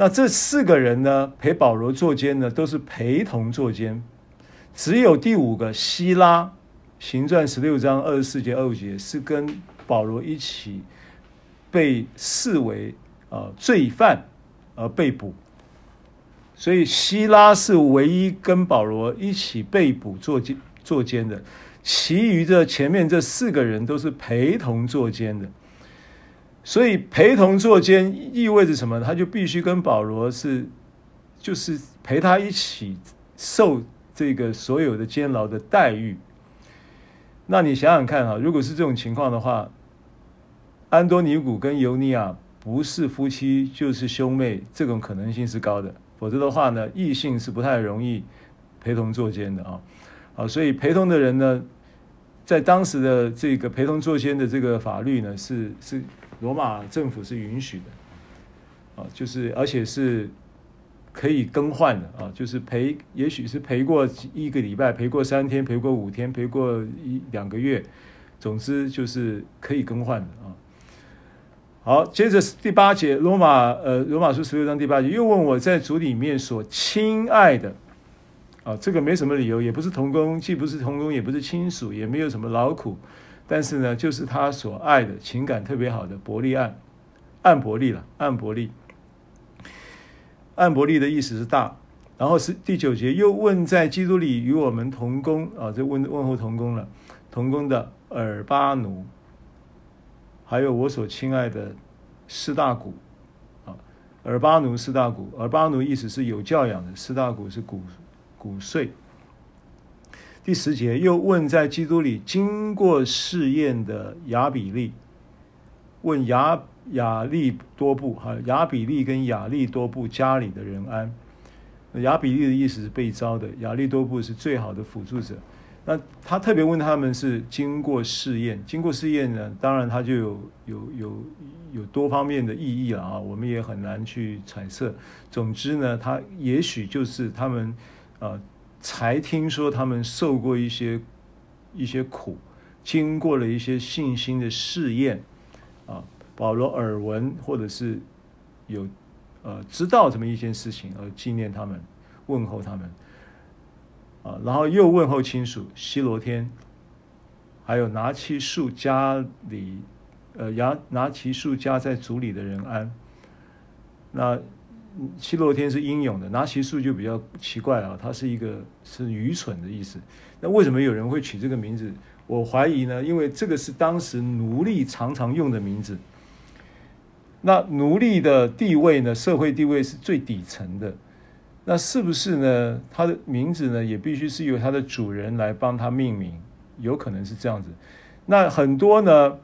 那这四个人呢，陪保罗坐监呢，都是陪同坐监，只有第五个希拉，行传十六章二十四节二五节是跟保罗一起被视为呃罪犯而被捕，所以希拉是唯一跟保罗一起被捕坐监坐监的，其余的前面这四个人都是陪同坐监的。所以陪同坐监意味着什么？他就必须跟保罗是，就是陪他一起受这个所有的监牢的待遇。那你想想看哈，如果是这种情况的话，安多尼古跟尤尼亚不是夫妻就是兄妹，这种可能性是高的。否则的话呢，异性是不太容易陪同坐监的啊。好，所以陪同的人呢，在当时的这个陪同坐监的这个法律呢，是是。罗马政府是允许的，啊，就是而且是可以更换的啊，就是陪，也许是陪过一个礼拜，陪过三天，陪过五天，陪过一两个月，总之就是可以更换的啊。好，接着第八节，罗马呃罗马书十六章第八节又问我在主里面所亲爱的啊，这个没什么理由，也不是同工，既不是同工，也不是亲属，也没有什么劳苦。但是呢，就是他所爱的情感特别好的伯利暗，暗伯利了，暗伯利，暗伯利的意思是大。然后是第九节，又问在基督里与我们同工啊，这问问候同工了，同工的尔巴奴，还有我所亲爱的斯大古啊，尔巴奴斯大古，尔巴奴意思是有教养的，斯大古是骨骨碎。第十节又问在基督里经过试验的亚比利，问亚亚利多布哈亚比利跟亚利多布家里的人安。亚比利的意思是被招的，亚利多布是最好的辅助者。那他特别问他们是经过试验，经过试验呢，当然他就有有有有多方面的意义了啊，我们也很难去揣测。总之呢，他也许就是他们呃。才听说他们受过一些一些苦，经过了一些信心的试验，啊，保罗耳闻或者是有呃知道这么一件事情而纪念他们，问候他们，啊，然后又问候亲属西罗天，还有拿起树家里，呃，拿拿起树家在主里的人安，那。希洛天是英勇的，拿其数就比较奇怪啊，它是一个是愚蠢的意思。那为什么有人会取这个名字？我怀疑呢，因为这个是当时奴隶常常用的名字。那奴隶的地位呢，社会地位是最底层的。那是不是呢？他的名字呢，也必须是由他的主人来帮他命名，有可能是这样子。那很多呢，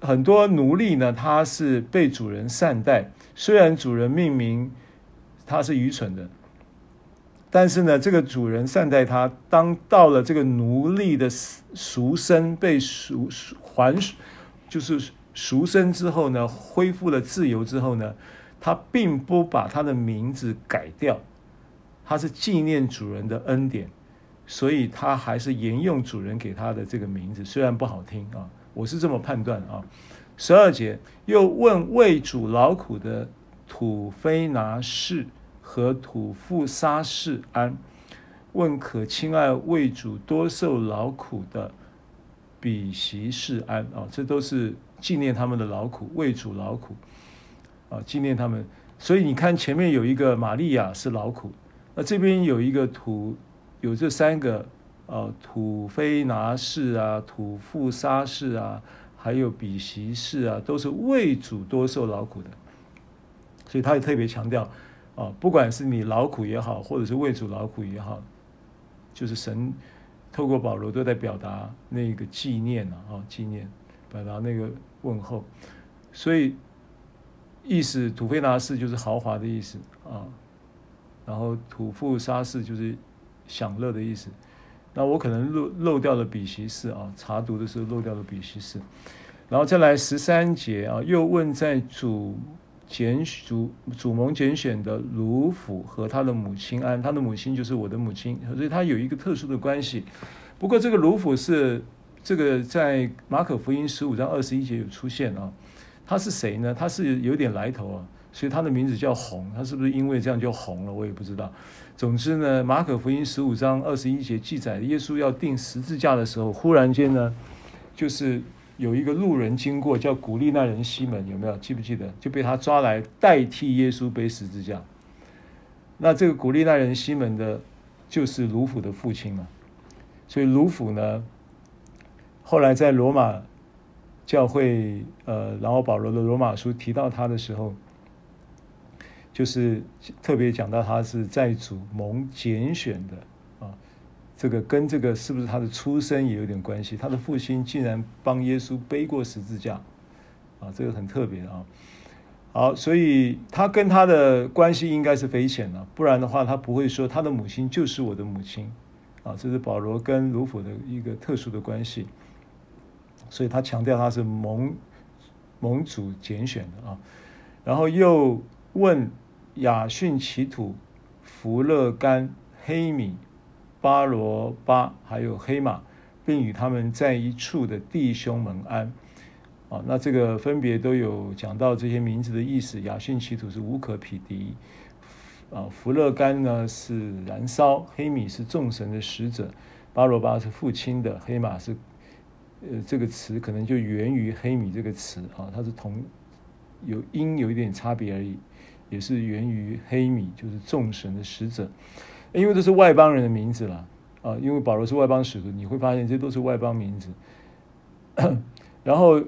很多奴隶呢，他是被主人善待。虽然主人命名他是愚蠢的，但是呢，这个主人善待他。当到了这个奴隶的赎身被赎还，就是赎身之后呢，恢复了自由之后呢，他并不把他的名字改掉，他是纪念主人的恩典，所以他还是沿用主人给他的这个名字，虽然不好听啊，我是这么判断啊。十二节又问为主劳苦的土非拿士和土富沙士安，问可亲爱为主多受劳苦的比息氏安啊，这都是纪念他们的劳苦，为主劳苦啊，纪念他们。所以你看前面有一个玛利亚是劳苦，那这边有一个土，有这三个啊，土非拿士啊，土富沙士啊。还有比席士啊，都是为主多受劳苦的，所以他也特别强调啊，不管是你劳苦也好，或者是为主劳苦也好，就是神透过保罗都在表达那个纪念啊，纪念，表达那个问候。所以意思，土菲拿士就是豪华的意思啊，然后土富沙士就是享乐的意思。那我可能漏漏掉了比希氏啊，查读的时候漏掉了比希氏。然后再来十三节啊，又问在主拣主主蒙拣选的鲁甫和他的母亲安，他的母亲就是我的母亲，所以他有一个特殊的关系。不过这个鲁甫是这个在马可福音十五章二十一节有出现啊。他是谁呢？他是有点来头啊，所以他的名字叫红。他是不是因为这样就红了？我也不知道。总之呢，马可福音十五章二十一节记载，耶稣要钉十字架的时候，忽然间呢，就是有一个路人经过，叫古利奈人西门，有没有？记不记得？就被他抓来代替耶稣背十字架。那这个古利奈人西门的，就是鲁甫的父亲嘛。所以鲁甫呢，后来在罗马。教会呃，然后保罗的罗马书提到他的时候，就是特别讲到他是在主蒙拣选的啊，这个跟这个是不是他的出身也有点关系？他的父亲竟然帮耶稣背过十字架啊，这个很特别啊。好，所以他跟他的关系应该是匪浅的，不然的话他不会说他的母亲就是我的母亲啊。这是保罗跟卢甫的一个特殊的关系。所以他强调他是蒙蒙主拣选的啊，然后又问雅逊其土、弗勒干、黑米、巴罗巴还有黑马，并与他们在一处的弟兄们安啊。那这个分别都有讲到这些名字的意思。雅逊其土是无可匹敌啊，弗勒干呢是燃烧，黑米是众神的使者，巴罗巴是父亲的，黑马是。呃，这个词可能就源于黑米这个词啊，它是同有音有一点差别而已，也是源于黑米，就是众神的使者，因为这是外邦人的名字啦啊，因为保罗是外邦使徒，你会发现这都是外邦名字。<coughs> 然后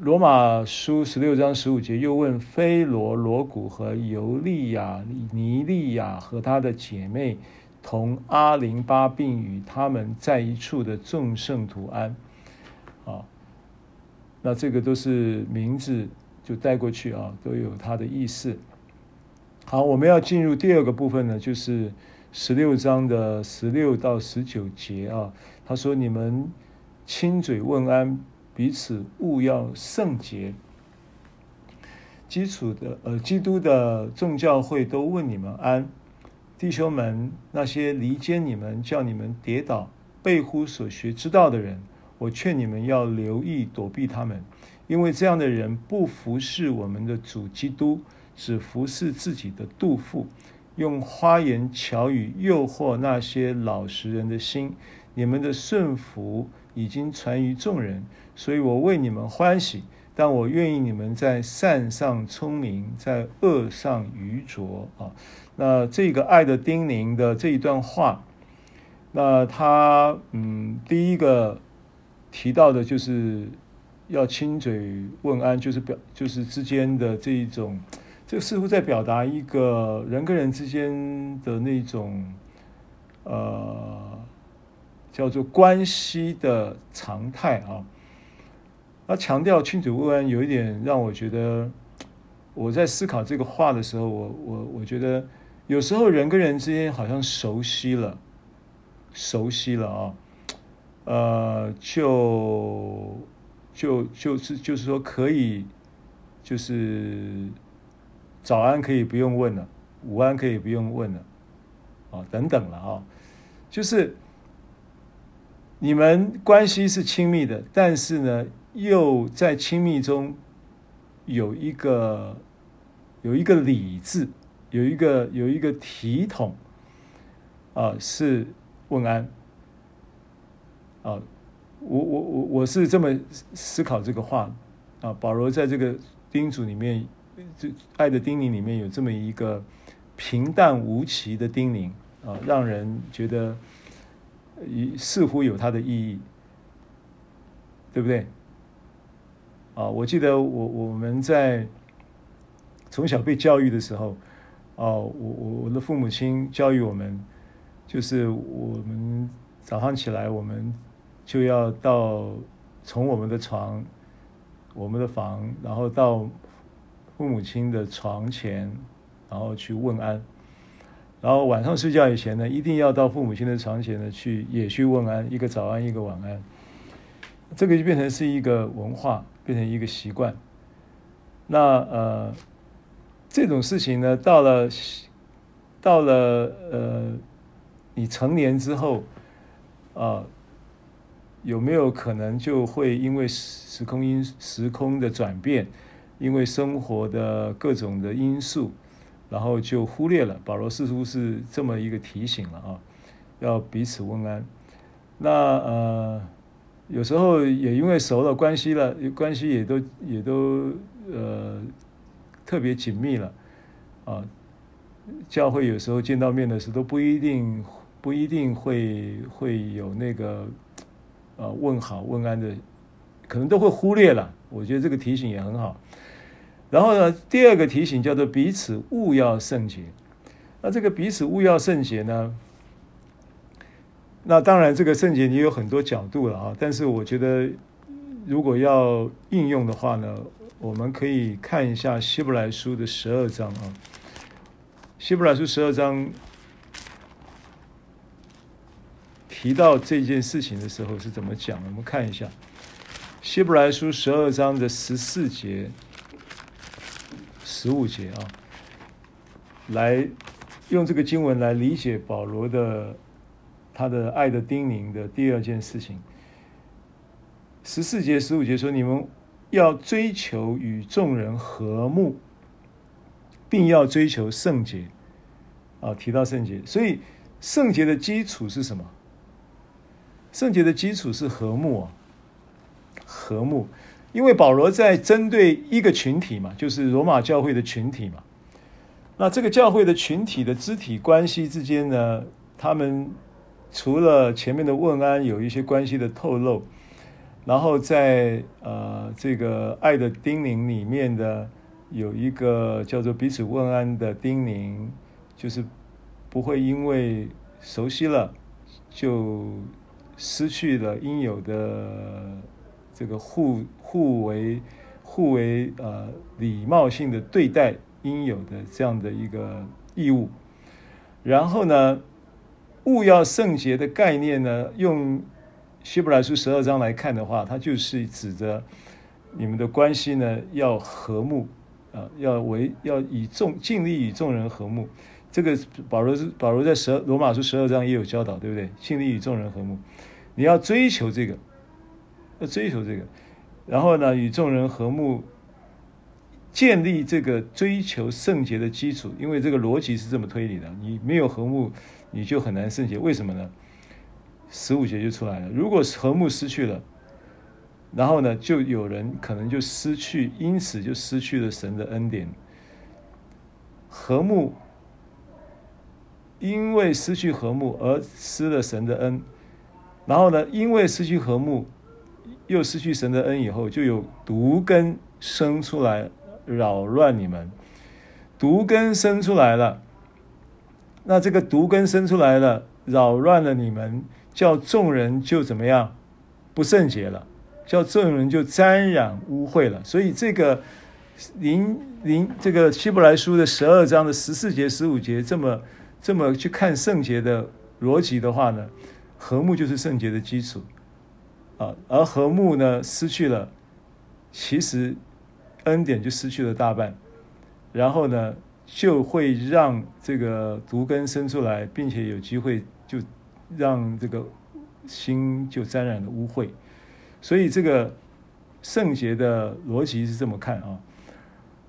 罗马书十六章十五节又问菲罗罗谷和尤利亚尼利亚和他的姐妹同阿林巴并与他们在一处的众圣徒安。啊，那这个都是名字，就带过去啊，都有它的意思。好，我们要进入第二个部分呢，就是十六章的十六到十九节啊。他说：“你们亲嘴问安，彼此务要圣洁。基础的呃，基督的众教会都问你们安，弟兄们，那些离间你们、叫你们跌倒、背乎所学之道的人。”我劝你们要留意躲避他们，因为这样的人不服侍我们的主基督，只服侍自己的肚腹，用花言巧语诱惑那些老实人的心。你们的顺服已经传于众人，所以我为你们欢喜。但我愿意你们在善上聪明，在恶上愚拙啊。那这个爱的叮咛的这一段话，那他嗯，第一个。提到的就是要亲嘴问安，就是表就是之间的这一种，这似乎在表达一个人跟人之间的那种呃叫做关系的常态啊。他强调亲嘴问安，有一点让我觉得，我在思考这个话的时候，我我我觉得有时候人跟人之间好像熟悉了，熟悉了啊。呃，就就就是就是说可以，就是早安可以不用问了，午安可以不用问了，啊，等等了啊，就是你们关系是亲密的，但是呢，又在亲密中有一个有一个礼字，有一个有一个体统，啊，是问安。啊，我我我我是这么思考这个话啊。保罗在这个叮嘱里面，这爱的叮咛里面有这么一个平淡无奇的叮咛啊，让人觉得似乎有它的意义，对不对？啊，我记得我我们在从小被教育的时候，啊，我我我的父母亲教育我们，就是我们早上起来我们。就要到从我们的床、我们的房，然后到父母亲的床前，然后去问安。然后晚上睡觉以前呢，一定要到父母亲的床前呢去也去问安，一个早安，一个晚安。这个就变成是一个文化，变成一个习惯。那呃，这种事情呢，到了到了呃，你成年之后啊。有没有可能就会因为时空因时空的转变，因为生活的各种的因素，然后就忽略了？保罗似乎是这么一个提醒了啊，要彼此问安。那呃，有时候也因为熟了关系了，关系也都也都呃特别紧密了啊。教会有时候见到面的时候都不一定不一定会会有那个。呃，问好问安的，可能都会忽略了。我觉得这个提醒也很好。然后呢，第二个提醒叫做彼此勿要圣洁。那这个彼此勿要圣洁呢，那当然这个圣洁你有很多角度了啊。但是我觉得，如果要应用的话呢，我们可以看一下希伯来书的十二章啊。希伯来书十二章。提到这件事情的时候是怎么讲？我们看一下《希伯来书》十二章的十四节、十五节啊，来用这个经文来理解保罗的他的爱的叮咛的第二件事情。十四节、十五节说：“你们要追求与众人和睦，并要追求圣洁。”啊，提到圣洁，所以圣洁的基础是什么？圣洁的基础是和睦啊，和睦，因为保罗在针对一个群体嘛，就是罗马教会的群体嘛。那这个教会的群体的肢体关系之间呢，他们除了前面的问安有一些关系的透露，然后在呃这个爱的叮咛里面的有一个叫做彼此问安的叮咛，就是不会因为熟悉了就。失去了应有的这个互互为互为呃礼貌性的对待应有的这样的一个义务，然后呢，务要圣洁的概念呢，用希伯来书十二章来看的话，它就是指着你们的关系呢要和睦啊、要为要以众尽力与众人和睦。这个保罗保罗在十罗马书十二章也有教导，对不对？尽力与众人和睦。你要追求这个，要追求这个，然后呢，与众人和睦，建立这个追求圣洁的基础。因为这个逻辑是这么推理的：你没有和睦，你就很难圣洁。为什么呢？十五节就出来了。如果和睦失去了，然后呢，就有人可能就失去，因此就失去了神的恩典。和睦，因为失去和睦而失了神的恩。然后呢，因为失去和睦，又失去神的恩以后，就有毒根生出来扰乱你们。毒根生出来了，那这个毒根生出来了，扰乱了你们，叫众人就怎么样？不圣洁了，叫众人就沾染污秽了。所以这个灵灵这个希伯来书的十二章的十四节、十五节，这么这么去看圣洁的逻辑的话呢？和睦就是圣洁的基础，啊，而和睦呢失去了，其实恩典就失去了大半，然后呢就会让这个毒根生出来，并且有机会就让这个心就沾染了污秽，所以这个圣洁的逻辑是这么看啊。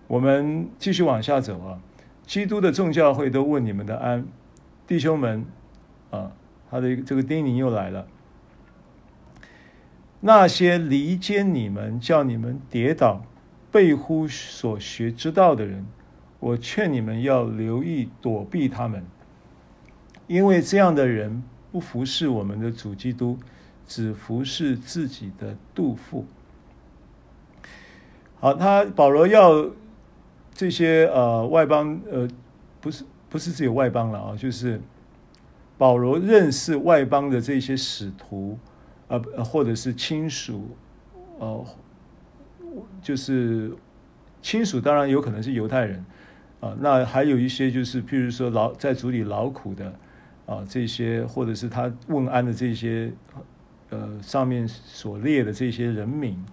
我们继续往下走啊，基督的众教会都问你们的安，弟兄们啊。他的这个叮咛又来了。那些离间你们、叫你们跌倒、背乎所学之道的人，我劝你们要留意躲避他们，因为这样的人不服侍我们的主基督，只服侍自己的肚腹。好，他保罗要这些呃外邦呃不是不是只有外邦了啊，就是。保罗认识外邦的这些使徒，呃，或者是亲属，呃，就是亲属当然有可能是犹太人啊，那还有一些就是譬如说劳在主里劳苦的啊这些，或者是他问安的这些，呃上面所列的这些人民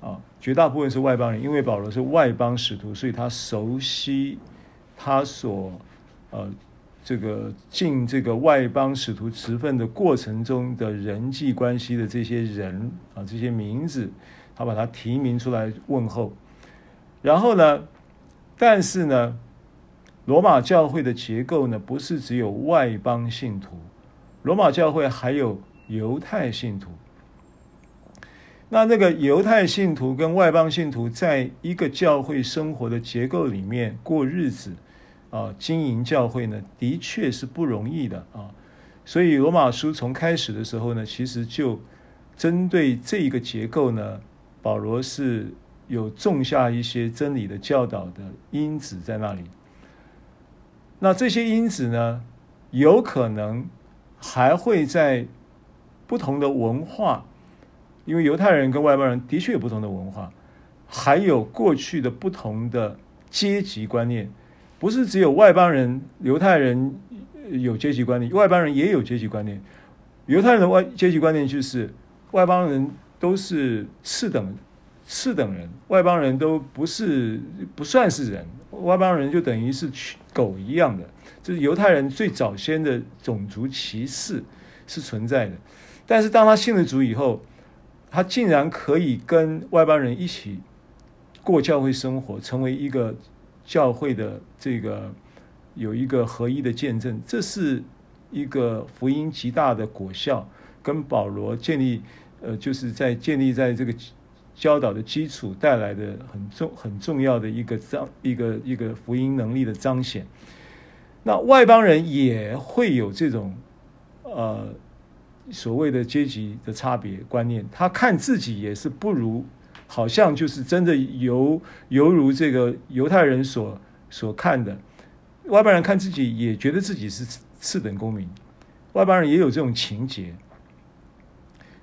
啊，绝大部分是外邦人，因为保罗是外邦使徒，所以他熟悉他所呃。这个进这个外邦使徒职分的过程中的人际关系的这些人啊，这些名字，他把他提名出来问候。然后呢，但是呢，罗马教会的结构呢，不是只有外邦信徒，罗马教会还有犹太信徒。那那个犹太信徒跟外邦信徒在一个教会生活的结构里面过日子。啊，经营教会呢，的确是不容易的啊。所以罗马书从开始的时候呢，其实就针对这一个结构呢，保罗是有种下一些真理的教导的因子在那里。那这些因子呢，有可能还会在不同的文化，因为犹太人跟外邦人的确有不同的文化，还有过去的不同的阶级观念。不是只有外邦人、犹太人有阶级观念，外邦人也有阶级观念。犹太人的外阶级观念就是外邦人都是次等、次等人，外邦人都不是不算是人，外邦人就等于是狗一样的。这是犹太人最早先的种族歧视是存在的。但是当他信了主以后，他竟然可以跟外邦人一起过教会生活，成为一个。教会的这个有一个合一的见证，这是一个福音极大的果效，跟保罗建立呃，就是在建立在这个教导的基础带来的很重很重要的一个彰一个一个福音能力的彰显。那外邦人也会有这种呃所谓的阶级的差别观念，他看自己也是不如。好像就是真的犹犹如这个犹太人所所看的，外邦人看自己也觉得自己是次等公民，外邦人也有这种情结，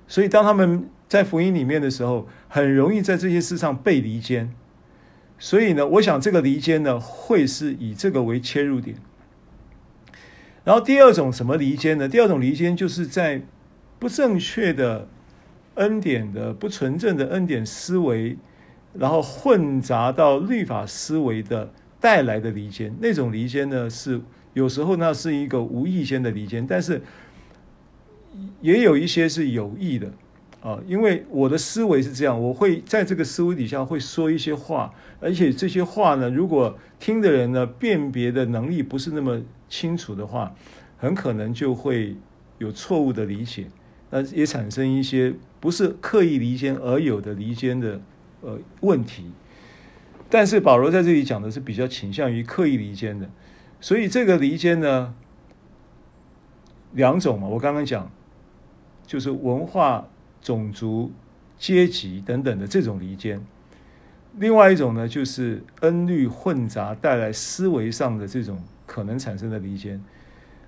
所以当他们在福音里面的时候，很容易在这些事上被离间。所以呢，我想这个离间呢，会是以这个为切入点。然后第二种什么离间呢？第二种离间就是在不正确的。恩典的不纯正的恩典思维，然后混杂到律法思维的带来的离间，那种离间呢，是有时候那是一个无意间的离间，但是也有一些是有意的啊。因为我的思维是这样，我会在这个思维底下会说一些话，而且这些话呢，如果听的人呢辨别的能力不是那么清楚的话，很可能就会有错误的理解。那也产生一些不是刻意离间而有的离间的呃问题，但是保罗在这里讲的是比较倾向于刻意离间的，所以这个离间呢，两种嘛，我刚刚讲就是文化、种族、阶级等等的这种离间，另外一种呢就是恩律混杂带来思维上的这种可能产生的离间，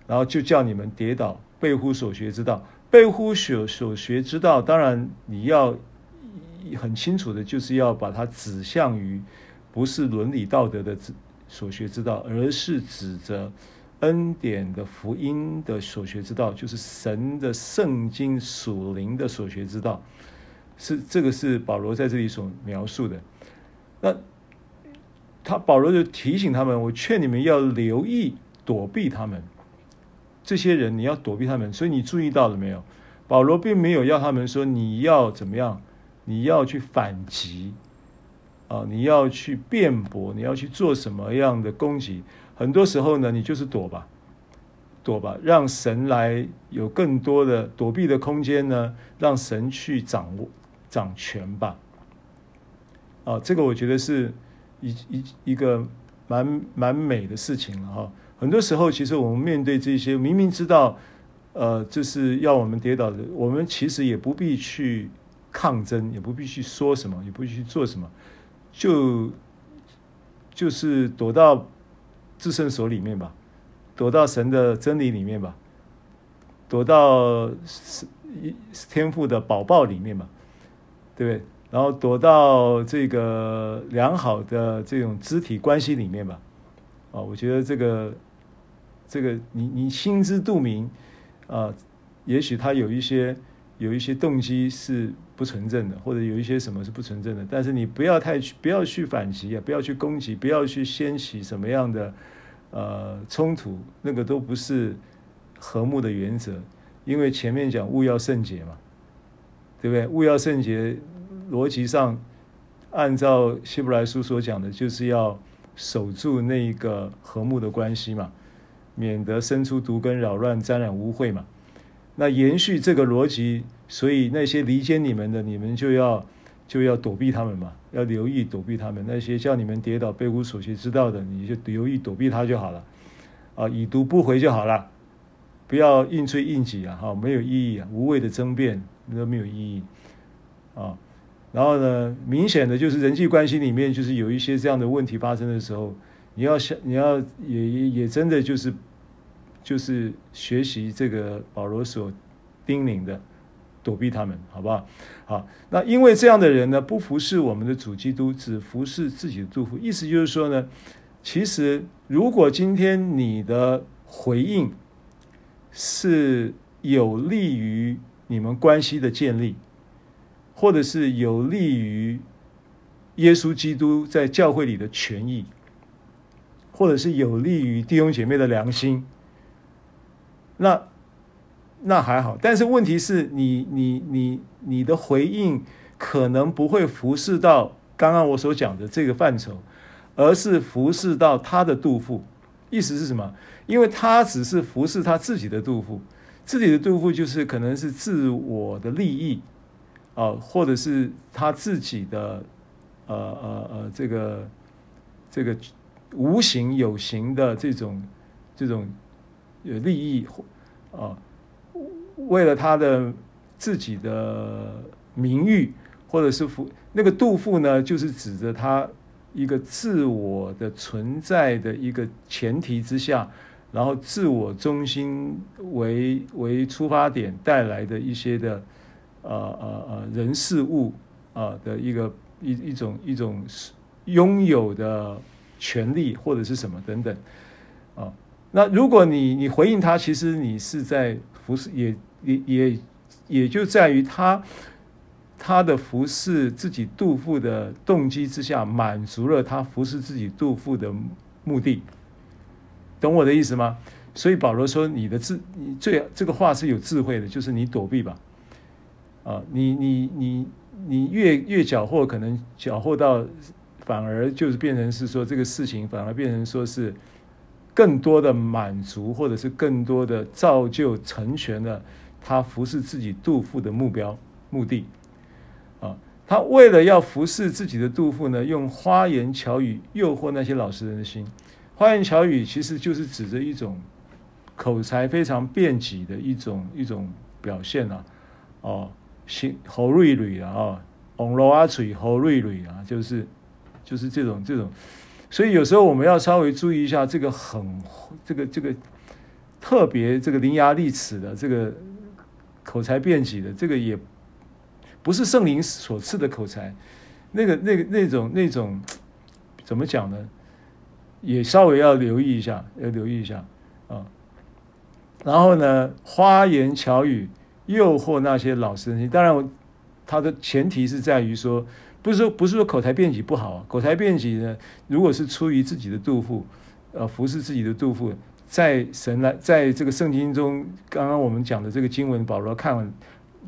然后就叫你们跌倒，背乎所学之道。背乎所所学之道，当然你要很清楚的，就是要把它指向于不是伦理道德的所学之道，而是指着恩典的福音的所学之道，就是神的圣经属灵的所学之道。是这个是保罗在这里所描述的。那他保罗就提醒他们，我劝你们要留意躲避他们。这些人你要躲避他们，所以你注意到了没有？保罗并没有要他们说你要怎么样，你要去反击啊，你要去辩驳，你要去做什么样的攻击？很多时候呢，你就是躲吧，躲吧，让神来有更多的躲避的空间呢，让神去掌握掌权吧。啊，这个我觉得是一一一个蛮蛮美的事情了哈。很多时候，其实我们面对这些明明知道，呃，这是要我们跌倒的，我们其实也不必去抗争，也不必去说什么，也不必去做什么，就就是躲到至圣所里面吧，躲到神的真理里面吧，躲到天父的宝宝里面吧，对不对？然后躲到这个良好的这种肢体关系里面吧。啊，我觉得这个这个你你心知肚明啊，也许他有一些有一些动机是不纯正的，或者有一些什么是不纯正的，但是你不要太去不要去反击啊，不要去攻击，不要去掀起什么样的呃冲突，那个都不是和睦的原则。因为前面讲务要圣洁嘛，对不对？务要圣洁，逻辑上按照希伯来书所讲的，就是要守住那一个和睦的关系嘛，免得生出毒根，扰乱沾染污秽嘛。那延续这个逻辑，所以那些离间你们的，你们就要就要躲避他们嘛，要留意躲避他们。那些叫你们跌倒、背无所学知道的，你就留意躲避他就好了，啊，已读不回就好了。不要硬吹硬挤啊！哈，没有意义啊，无谓的争辩都没有意义啊。然后呢，明显的就是人际关系里面，就是有一些这样的问题发生的时候，你要想，你要也也也真的就是就是学习这个保罗所叮咛的，躲避他们，好不好？好，那因为这样的人呢，不服侍我们的主基督，只服侍自己的祝福。意思就是说呢，其实如果今天你的回应，是有利于你们关系的建立，或者是有利于耶稣基督在教会里的权益，或者是有利于弟兄姐妹的良心，那那还好。但是问题是你你你你的回应可能不会服侍到刚刚我所讲的这个范畴，而是服侍到他的肚腹。意思是什么？因为他只是服侍他自己的肚腹，自己的肚腹就是可能是自我的利益，啊、或者是他自己的，呃呃呃，这个这个无形有形的这种这种呃利益，啊、呃，为了他的自己的名誉，或者是服那个肚腹呢，就是指着他一个自我的存在的一个前提之下。然后自我中心为为出发点带来的一些的，呃呃呃人事物啊的一个一一种一种拥有的权利或者是什么等等，啊，那如果你你回应他，其实你是在服侍，也也也也就在于他他的服侍自己肚腹的动机之下，满足了他服侍自己肚腹的目的。懂我的意思吗？所以保罗说：“你的智，你最这个话是有智慧的，就是你躲避吧。啊，你你你你越越缴获，可能缴获到反而就是变成是说这个事情反而变成说是更多的满足，或者是更多的造就成全了他服侍自己杜甫的目标目的。啊，他为了要服侍自己的杜甫呢，用花言巧语诱惑那些老实人的心。”花言巧语其实就是指着一种口才非常辩捷的一种一种表现啊，哦，心喉锐锐啊，哦，红罗阿嘴喉锐锐啊，就是就是这种这种，所以有时候我们要稍微注意一下这个很这个这个特别这个伶牙俐齿的这个口才辩解的这个也不是圣灵所赐的口才，那个那个那种那种怎么讲呢？也稍微要留意一下，要留意一下啊。然后呢，花言巧语诱惑那些老实人。当然，它的前提是在于说，不是说不是说口才辩解不好啊。口才辩解呢，如果是出于自己的肚腹，呃，服侍自己的肚腹，在神来，在这个圣经中，刚刚我们讲的这个经文，保罗看完，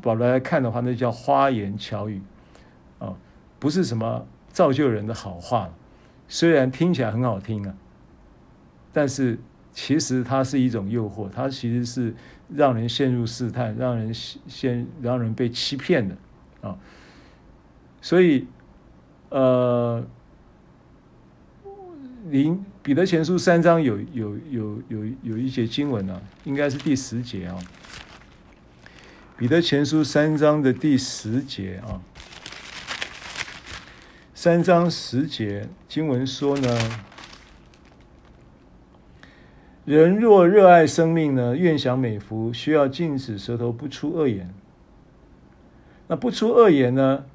保罗来看的话，那叫花言巧语啊，不是什么造就人的好话。虽然听起来很好听啊，但是其实它是一种诱惑，它其实是让人陷入试探，让人陷，让人被欺骗的啊。所以，呃，林彼得前书三章有有有有有一节经文啊，应该是第十节啊。彼得前书三章的第十节啊。三章十节经文说呢，人若热爱生命呢，愿享美福，需要禁止舌头不出恶言。那不出恶言呢，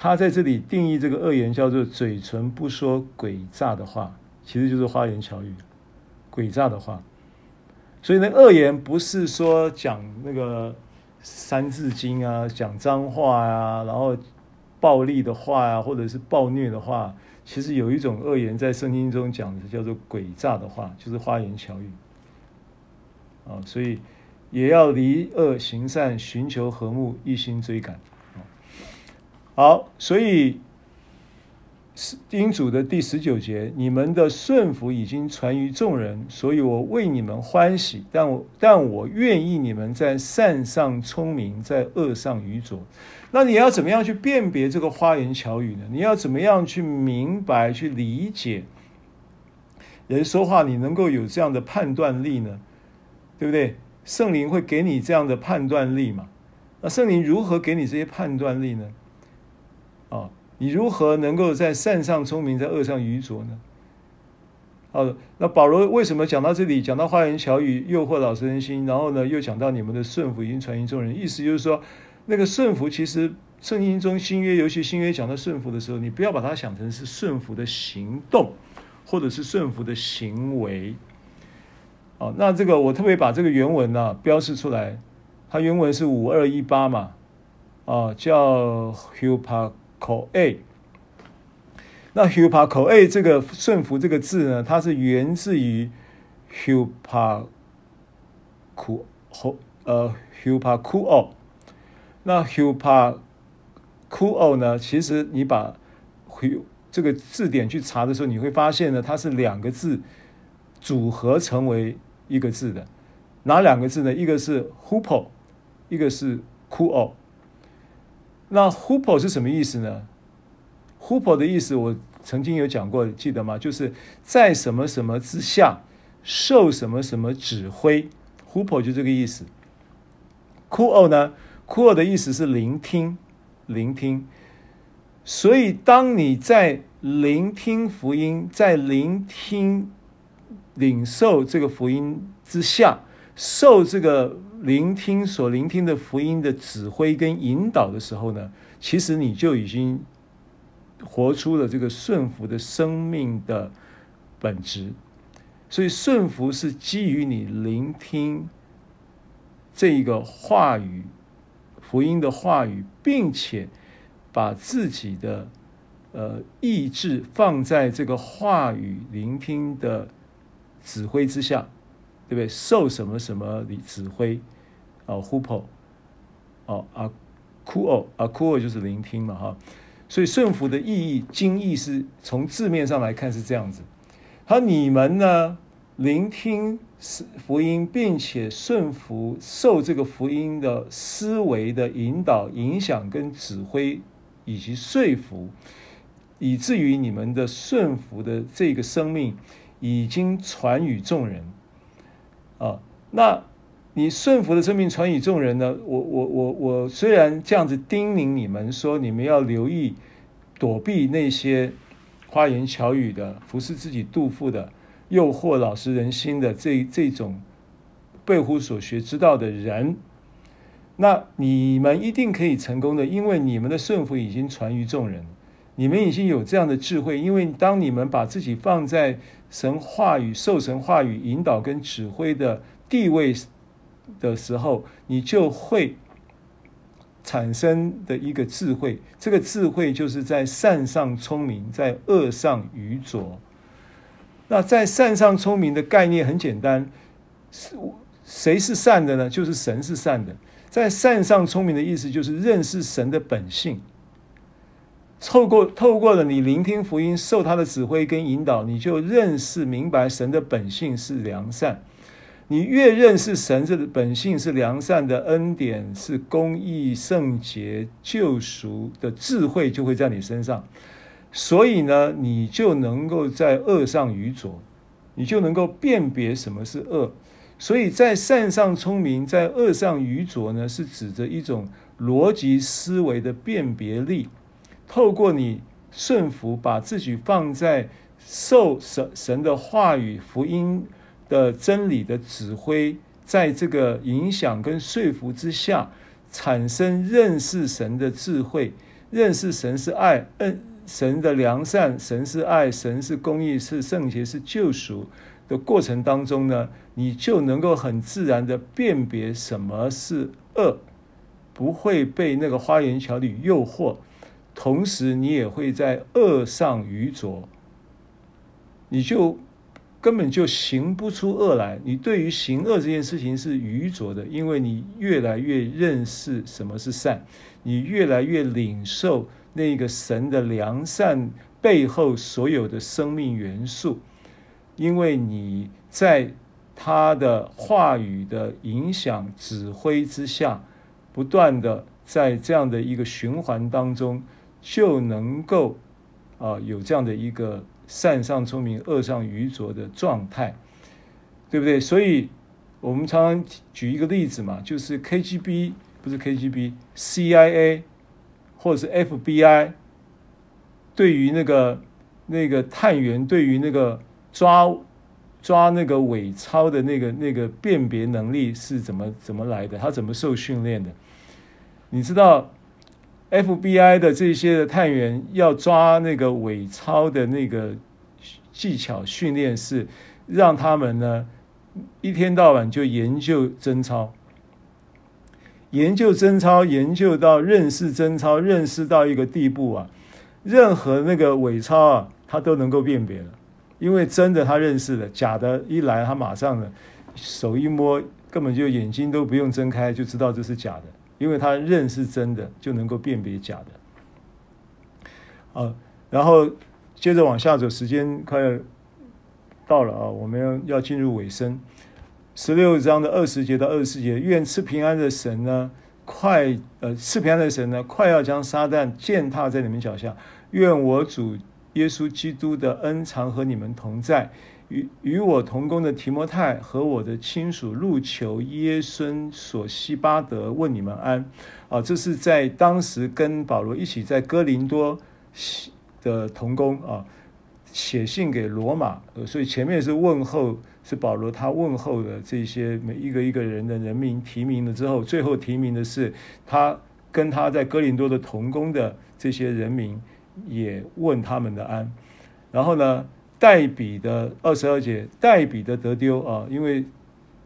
他在这里定义这个恶言叫做嘴唇不说诡诈的话，其实就是花言巧语，诡诈的话。所以呢，恶言不是说讲那个三字经啊，讲脏话啊，然后暴力的话啊，或者是暴虐的话。其实有一种恶言在圣经中讲的叫做诡诈的话，就是花言巧语啊。所以也要离恶行善，寻求和睦，一心追赶。好，所以是经组的第十九节，你们的顺服已经传于众人，所以我为你们欢喜。但我但我愿意你们在善上聪明，在恶上愚拙。那你要怎么样去辨别这个花言巧语呢？你要怎么样去明白、去理解人说话？你能够有这样的判断力呢？对不对？圣灵会给你这样的判断力嘛？那圣灵如何给你这些判断力呢？你如何能够在善上聪明，在恶上愚拙呢？好，那保罗为什么讲到这里，讲到花言巧语诱惑老实人心，然后呢，又讲到你们的顺服已经传于众人，意思就是说，那个顺服其实圣经中新约，尤其新约讲到顺服的时候，你不要把它想成是顺服的行动，或者是顺服的行为。哦，那这个我特别把这个原文呢、标示出来，它原文是五二一八嘛，啊，叫 hupa。口 A，那 hupa 口 A 这个顺服这个字呢，它是源自于 hupa 苦后呃 hupa 苦哦，那 hupa 苦哦呢，其实你把这个字典去查的时候，你会发现呢，它是两个字组合成为一个字的，哪两个字呢？一个是 hupo，一个是苦哦。那 hupo 是什么意思呢？hupo 的意思我曾经有讲过，记得吗？就是在什么什么之下受什么什么指挥，hupo 就这个意思。kuo 呢？kuo 的意思是聆听，聆听。所以当你在聆听福音，在聆听领受这个福音之下，受这个。聆听所聆听的福音的指挥跟引导的时候呢，其实你就已经活出了这个顺服的生命的本质。所以顺服是基于你聆听这一个话语、福音的话语，并且把自己的呃意志放在这个话语聆听的指挥之下。对不对？受什么什么的指挥？哦，hupo，哦啊，kuo 啊，kuo 就是聆听嘛，哈。所以顺服的意义，经义是从字面上来看是这样子。好，你们呢，聆听是福音，并且顺服，受这个福音的思维的引导、影响跟指挥，以及说服，以至于你们的顺服的这个生命已经传与众人。啊，那你顺服的生命传与众人呢？我我我我虽然这样子叮咛你们说，你们要留意躲避那些花言巧语的、服侍自己肚腹的、诱惑老实人心的这这种背乎所学之道的人，那你们一定可以成功的，因为你们的顺服已经传于众人。你们已经有这样的智慧，因为当你们把自己放在神话语、受神话语引导跟指挥的地位的时候，你就会产生的一个智慧。这个智慧就是在善上聪明，在恶上愚拙。那在善上聪明的概念很简单，是谁是善的呢？就是神是善的。在善上聪明的意思就是认识神的本性。透过透过了你聆听福音，受他的指挥跟引导，你就认识明白神的本性是良善。你越认识神这本性是良善的恩典，是公义、圣洁、救赎的智慧，就会在你身上。所以呢，你就能够在恶上愚拙，你就能够辨别什么是恶。所以在善上聪明，在恶上愚拙呢，是指着一种逻辑思维的辨别力。透过你顺服，把自己放在受神神的话语、福音的真理的指挥，在这个影响跟说服之下，产生认识神的智慧，认识神是爱，嗯，神的良善，神是爱，神是公义，是圣洁，是救赎的过程当中呢，你就能够很自然的辨别什么是恶，不会被那个花言巧语诱惑，同时你也会在恶上愚拙，你就。根本就行不出恶来。你对于行恶这件事情是愚拙的，因为你越来越认识什么是善，你越来越领受那个神的良善背后所有的生命元素，因为你在他的话语的影响指挥之下，不断的在这样的一个循环当中，就能够啊有这样的一个。善上聪明，恶上愚拙的状态，对不对？所以，我们常常举一个例子嘛，就是 KGB 不是 KGB，CIA 或者是 FBI，对于那个那个探员，对于那个抓抓那个伪钞的那个那个辨别能力是怎么怎么来的？他怎么受训练的？你知道？FBI 的这些的探员要抓那个伪钞的那个技巧训练是让他们呢一天到晚就研究真钞，研究真钞，研究到认识真钞，认识到一个地步啊，任何那个伪钞啊，他都能够辨别了，因为真的他认识的，假的一来他马上呢手一摸，根本就眼睛都不用睁开就知道这是假的。因为他认识真的，就能够辨别假的。啊，然后接着往下走，时间快要到了啊，我们要要进入尾声。十六章的二十节到二十四节，愿赐平安的神呢，快呃赐平安的神呢，快要将撒旦践踏在你们脚下。愿我主耶稣基督的恩常和你们同在。与与我同工的提摩太和我的亲属路求、耶孙、索西巴德问你们安。啊，这是在当时跟保罗一起在哥林多的同工啊，写信给罗马。所以前面是问候，是保罗他问候的这些每一个一个人的人名提名了之后，最后提名的是他跟他在哥林多的同工的这些人名，也问他们的安。然后呢，代笔的二十二节，代笔的得丢啊，因为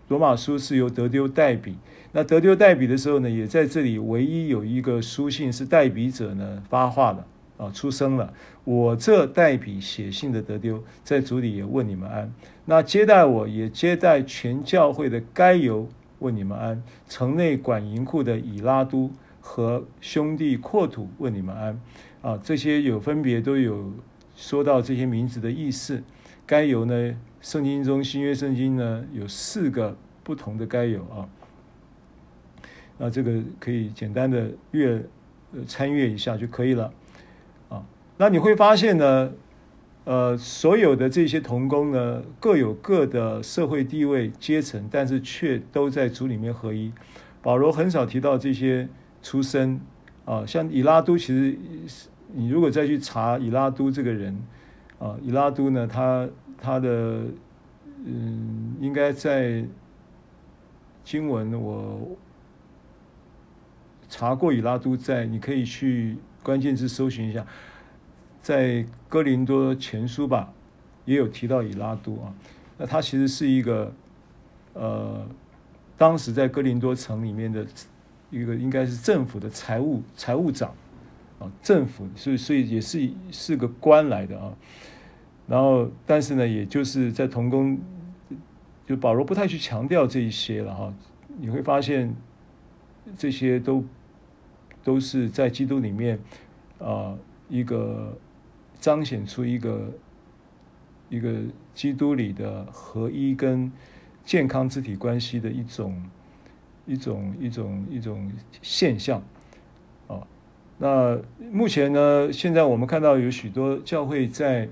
罗马书是由得丢代笔。那得丢代笔的时候呢，也在这里唯一有一个书信是代笔者呢发话了啊，出声了。我这代笔写信的得丢，在主里也问你们安。那接待我也接待全教会的该犹问你们安。城内管银库的以拉都和兄弟阔土问你们安。啊，这些有分别都有。说到这些名字的意思，该犹呢？圣经中新约圣经呢有四个不同的该犹啊。那这个可以简单的阅参阅一下就可以了啊。那你会发现呢，呃，所有的这些童工呢各有各的社会地位阶层，但是却都在主里面合一。保罗很少提到这些出身啊，像以拉都其实。你如果再去查以拉都这个人，啊，以拉都呢，他他的嗯，应该在经文我查过以拉都在，你可以去关键字搜寻一下，在哥林多前书吧，也有提到以拉都啊。那他其实是一个呃，当时在哥林多城里面的一个应该是政府的财务财务长。政府，所以所以也是是个官来的啊，然后但是呢，也就是在同工，就保罗不太去强调这一些了哈。你会发现这些都都是在基督里面啊，一个彰显出一个一个基督里的合一跟健康肢体关系的一种一种一种一种现象。那目前呢？现在我们看到有许多教会在，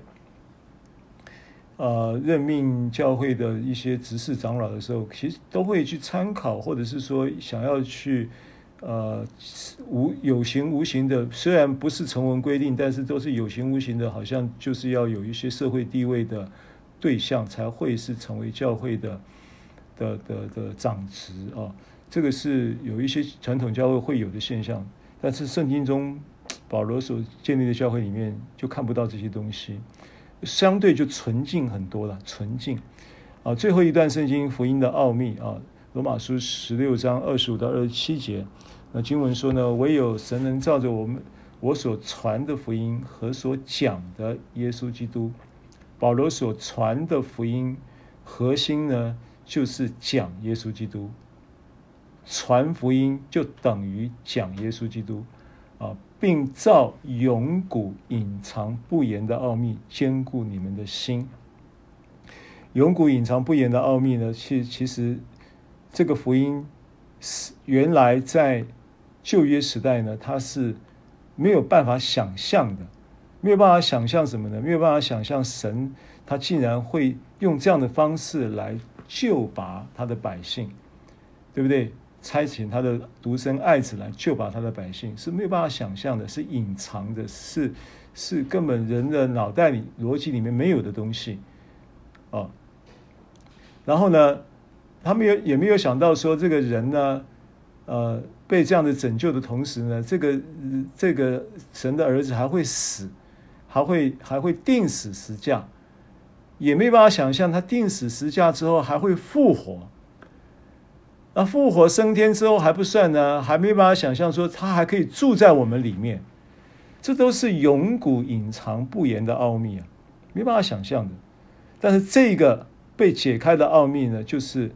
呃，任命教会的一些执事长老的时候，其实都会去参考，或者是说想要去，呃，无有形无形的，虽然不是成文规定，但是都是有形无形的，好像就是要有一些社会地位的对象才会是成为教会的的的的长执啊。这个是有一些传统教会会有的现象。但是圣经中 <tsk> 保罗所建立的教会里面就看不到这些东西，相对就纯净很多了，纯净。啊，最后一段圣经福音的奥秘啊，罗马书十六章二十五到二十七节，那经文说呢，唯有神能照着我们我所传的福音和所讲的耶稣基督，保罗所传的福音核心呢，就是讲耶稣基督，传福音就等于讲耶稣基督啊，并照永古隐藏不言的奥秘坚固你们的心。永古隐藏不言的奥秘呢？其其实，这个福音是原来在旧约时代呢，它是没有办法想象的，没有办法想象什么呢？没有办法想象神他竟然会用这样的方式来救拔他的百姓，对不对？差遣他的独生爱子来救拔他的百姓，是没有办法想象的，是隐藏的，是是根本人的脑袋里逻辑里面没有的东西，哦。然后呢，他们也也没有想到说，这个人呢，呃，被这样的拯救的同时呢，这个这个神的儿子还会死，还会还会钉死十架，也没办法想象他钉死十架之后还会复活。那复活升天之后还不算呢，还没办法想象说他还可以住在我们里面，这都是永古隐藏不言的奥秘啊，没办法想象的。但是这个。被解开的奥秘呢，就是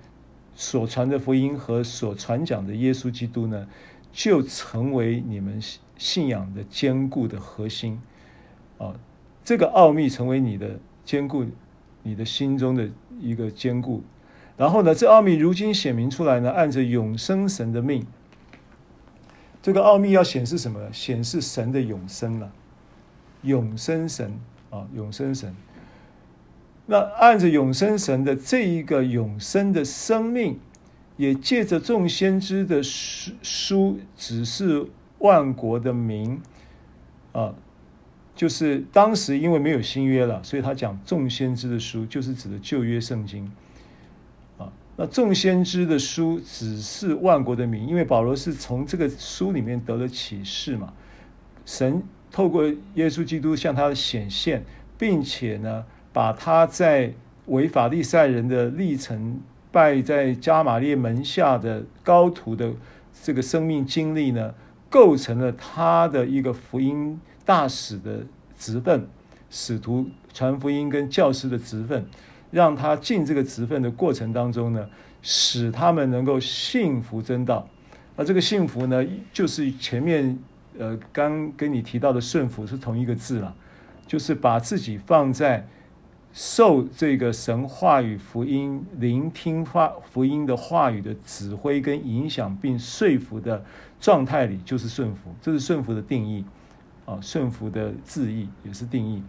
所传的福音和所传讲的耶稣基督呢，就成为你们信仰的坚固的核心啊。这个奥秘成为你的坚固，你的心中的一个坚固。然后呢，这奥秘如今显明出来呢，按着永生神的命，这个奥秘要显示什么？显示神的永生了，永生神啊，永生神。那按着永生神的这一个永生的生命，也借着众先知的书书指示万国的民，啊，就是当时因为没有新约了，所以他讲众先知的书，就是指的旧约圣经，那众先知的书只是万国的名，因为保罗是从这个书里面得了启示嘛，神透过耶稣基督向他显现，并且呢。把他在为法利赛人的历程，拜在加玛列门下的高徒的这个生命经历呢，构成了他的一个福音大使的职分，使徒传福音跟教师的职分，让他尽这个职分的过程当中呢，使他们能够幸福真道。那这个幸福呢，就是前面呃刚跟你提到的顺服是同一个字了，就是把自己放在。受这个神话语福音、聆听话福音的话语的指挥跟影响，并说服的状态里，就是顺服。这是顺服的定义啊，顺服的字义也是定义。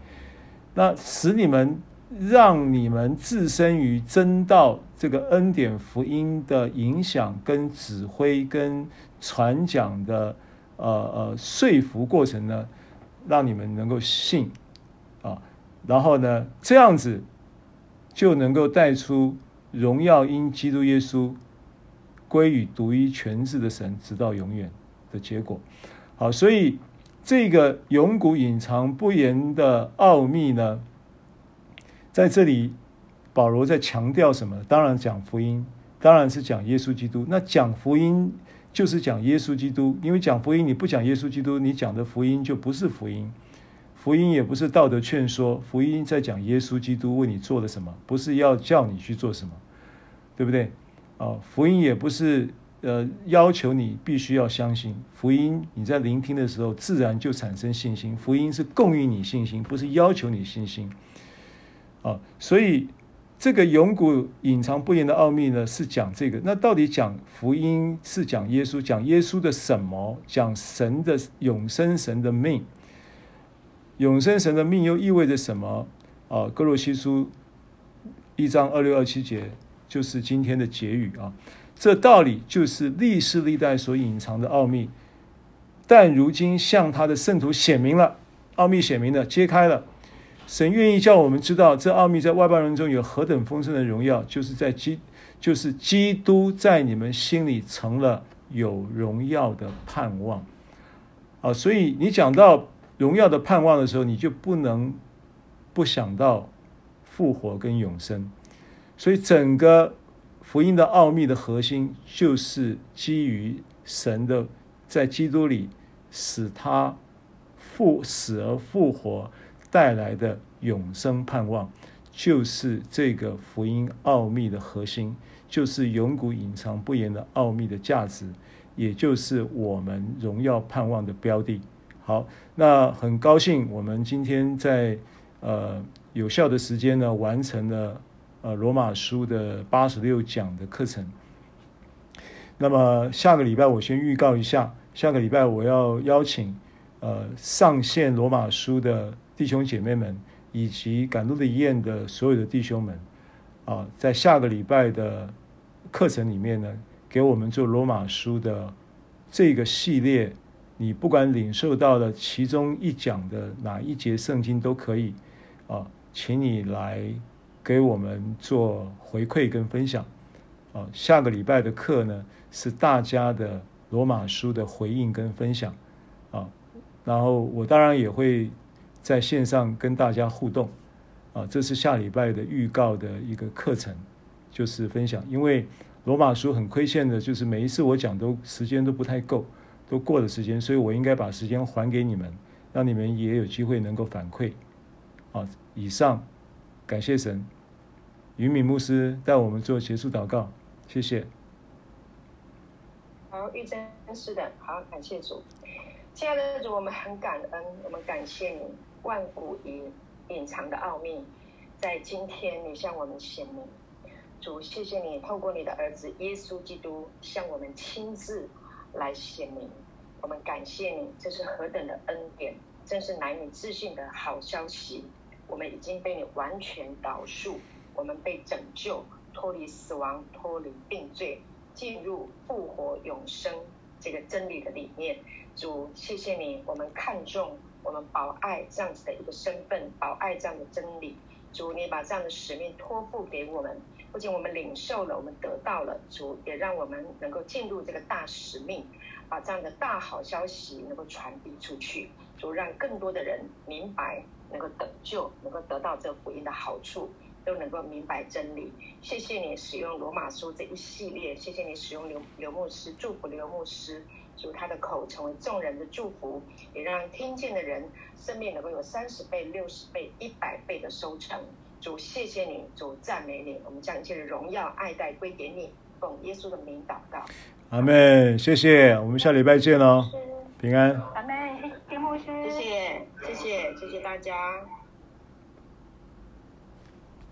那使你们让你们置身于真道这个恩典福音的影响跟指挥跟传讲的呃呃说服过程呢，让你们能够信啊。然后呢，这样子就能够带出荣耀因基督耶稣归于独一全智的神，直到永远的结果。好，所以这个永古隐藏不言的奥秘呢，在这里保罗在强调什么？当然讲福音，当然是讲耶稣基督。那讲福音就是讲耶稣基督，因为讲福音你不讲耶稣基督，你讲的福音就不是福音。福音也不是道德劝说，福音在讲耶稣基督为你做了什么，不是要叫你去做什么，对不对？啊，福音也不是呃要求你必须要相信，福音你在聆听的时候自然就产生信心，福音是供应你信心，不是要求你信心。啊，所以这个永古隐藏不言的奥秘呢，是讲这个。那到底讲福音是讲耶稣，讲耶稣的什么？讲神的永生神的命。永生神的命又意味着什么？啊，哥罗西书一章二六二七节就是今天的结语啊。这道理就是历世历代所隐藏的奥秘，但如今向他的圣徒显明了，奥秘显明了，揭开了。神愿意叫我们知道，这奥秘在外邦人中有何等丰盛的荣耀，就是在基，就是基督在你们心里成了有荣耀的盼望。啊，所以你讲到荣耀的盼望的时候，你就不能不想到复活跟永生。所以整个福音的奥秘的核心，就是基于神的在基督里使他复死而复活带来的永生盼望，就是这个福音奥秘的核心，就是永古隐藏不言的奥秘的价值。也就是我们荣耀盼望的标的。好，那很高兴我们今天在呃有效的时间呢，完成了呃罗马书的八十六讲的课程。那么下个礼拜我先预告一下，下个礼拜我要邀请呃上线罗马书的弟兄姐妹们，以及赶路的医院的所有的弟兄们啊、在下个礼拜的课程里面呢。给我们做罗马书的这个系列，你不管领受到了其中一讲的哪一节圣经都可以啊，请你来给我们做回馈跟分享啊。下个礼拜的课呢，是大家的罗马书的回应跟分享啊，然后我当然也会在线上跟大家互动啊。这是下礼拜的预告的一个课程，就是分享，因为。罗马书很亏欠的，就是每一次我讲都时间都不太够，都过了时间，所以我应该把时间还给你们，让你们也有机会能够反馈。好，以上，感谢神，云敏牧师带我们做结束祷告，谢谢。好，玉珍是的，好，感谢主，亲爱的主，我们很感恩，我们感谢你万古隐隐藏的奥秘，在今天你向我们显明。主，谢谢你透过你的儿子耶稣基督向我们亲自来显明，我们感谢你，这是何等的恩典，真是难以置信的好消息。我们已经被你完全饶恕，我们被拯救，脱离死亡，脱离定罪，进入复活永生这个真理的理念。主，谢谢你，我们看重我们保爱这样子的一个身份，保爱这样的真理。主，你把这样的使命托付给我们。不仅我们领受了，我们得到了，主也让我们能够进入这个大使命，把这样的大好消息能够传递出去，主让更多的人明白，能够得救，能够得到这福音的好处，都能够明白真理。谢谢你使用罗马书这一系列，谢谢你使用刘刘牧师祝福刘牧师，主他的口成为众人的祝福，也让听见的人生命能够有三十倍、六十倍、一百倍的收成。主，谢谢你，主赞美你，我们将一切的荣耀、爱戴归给你。奉耶稣的名祷告，阿妹，谢谢，我们下礼拜见哦，平安。阿妹，丁牧师，谢谢，谢谢，谢谢大家。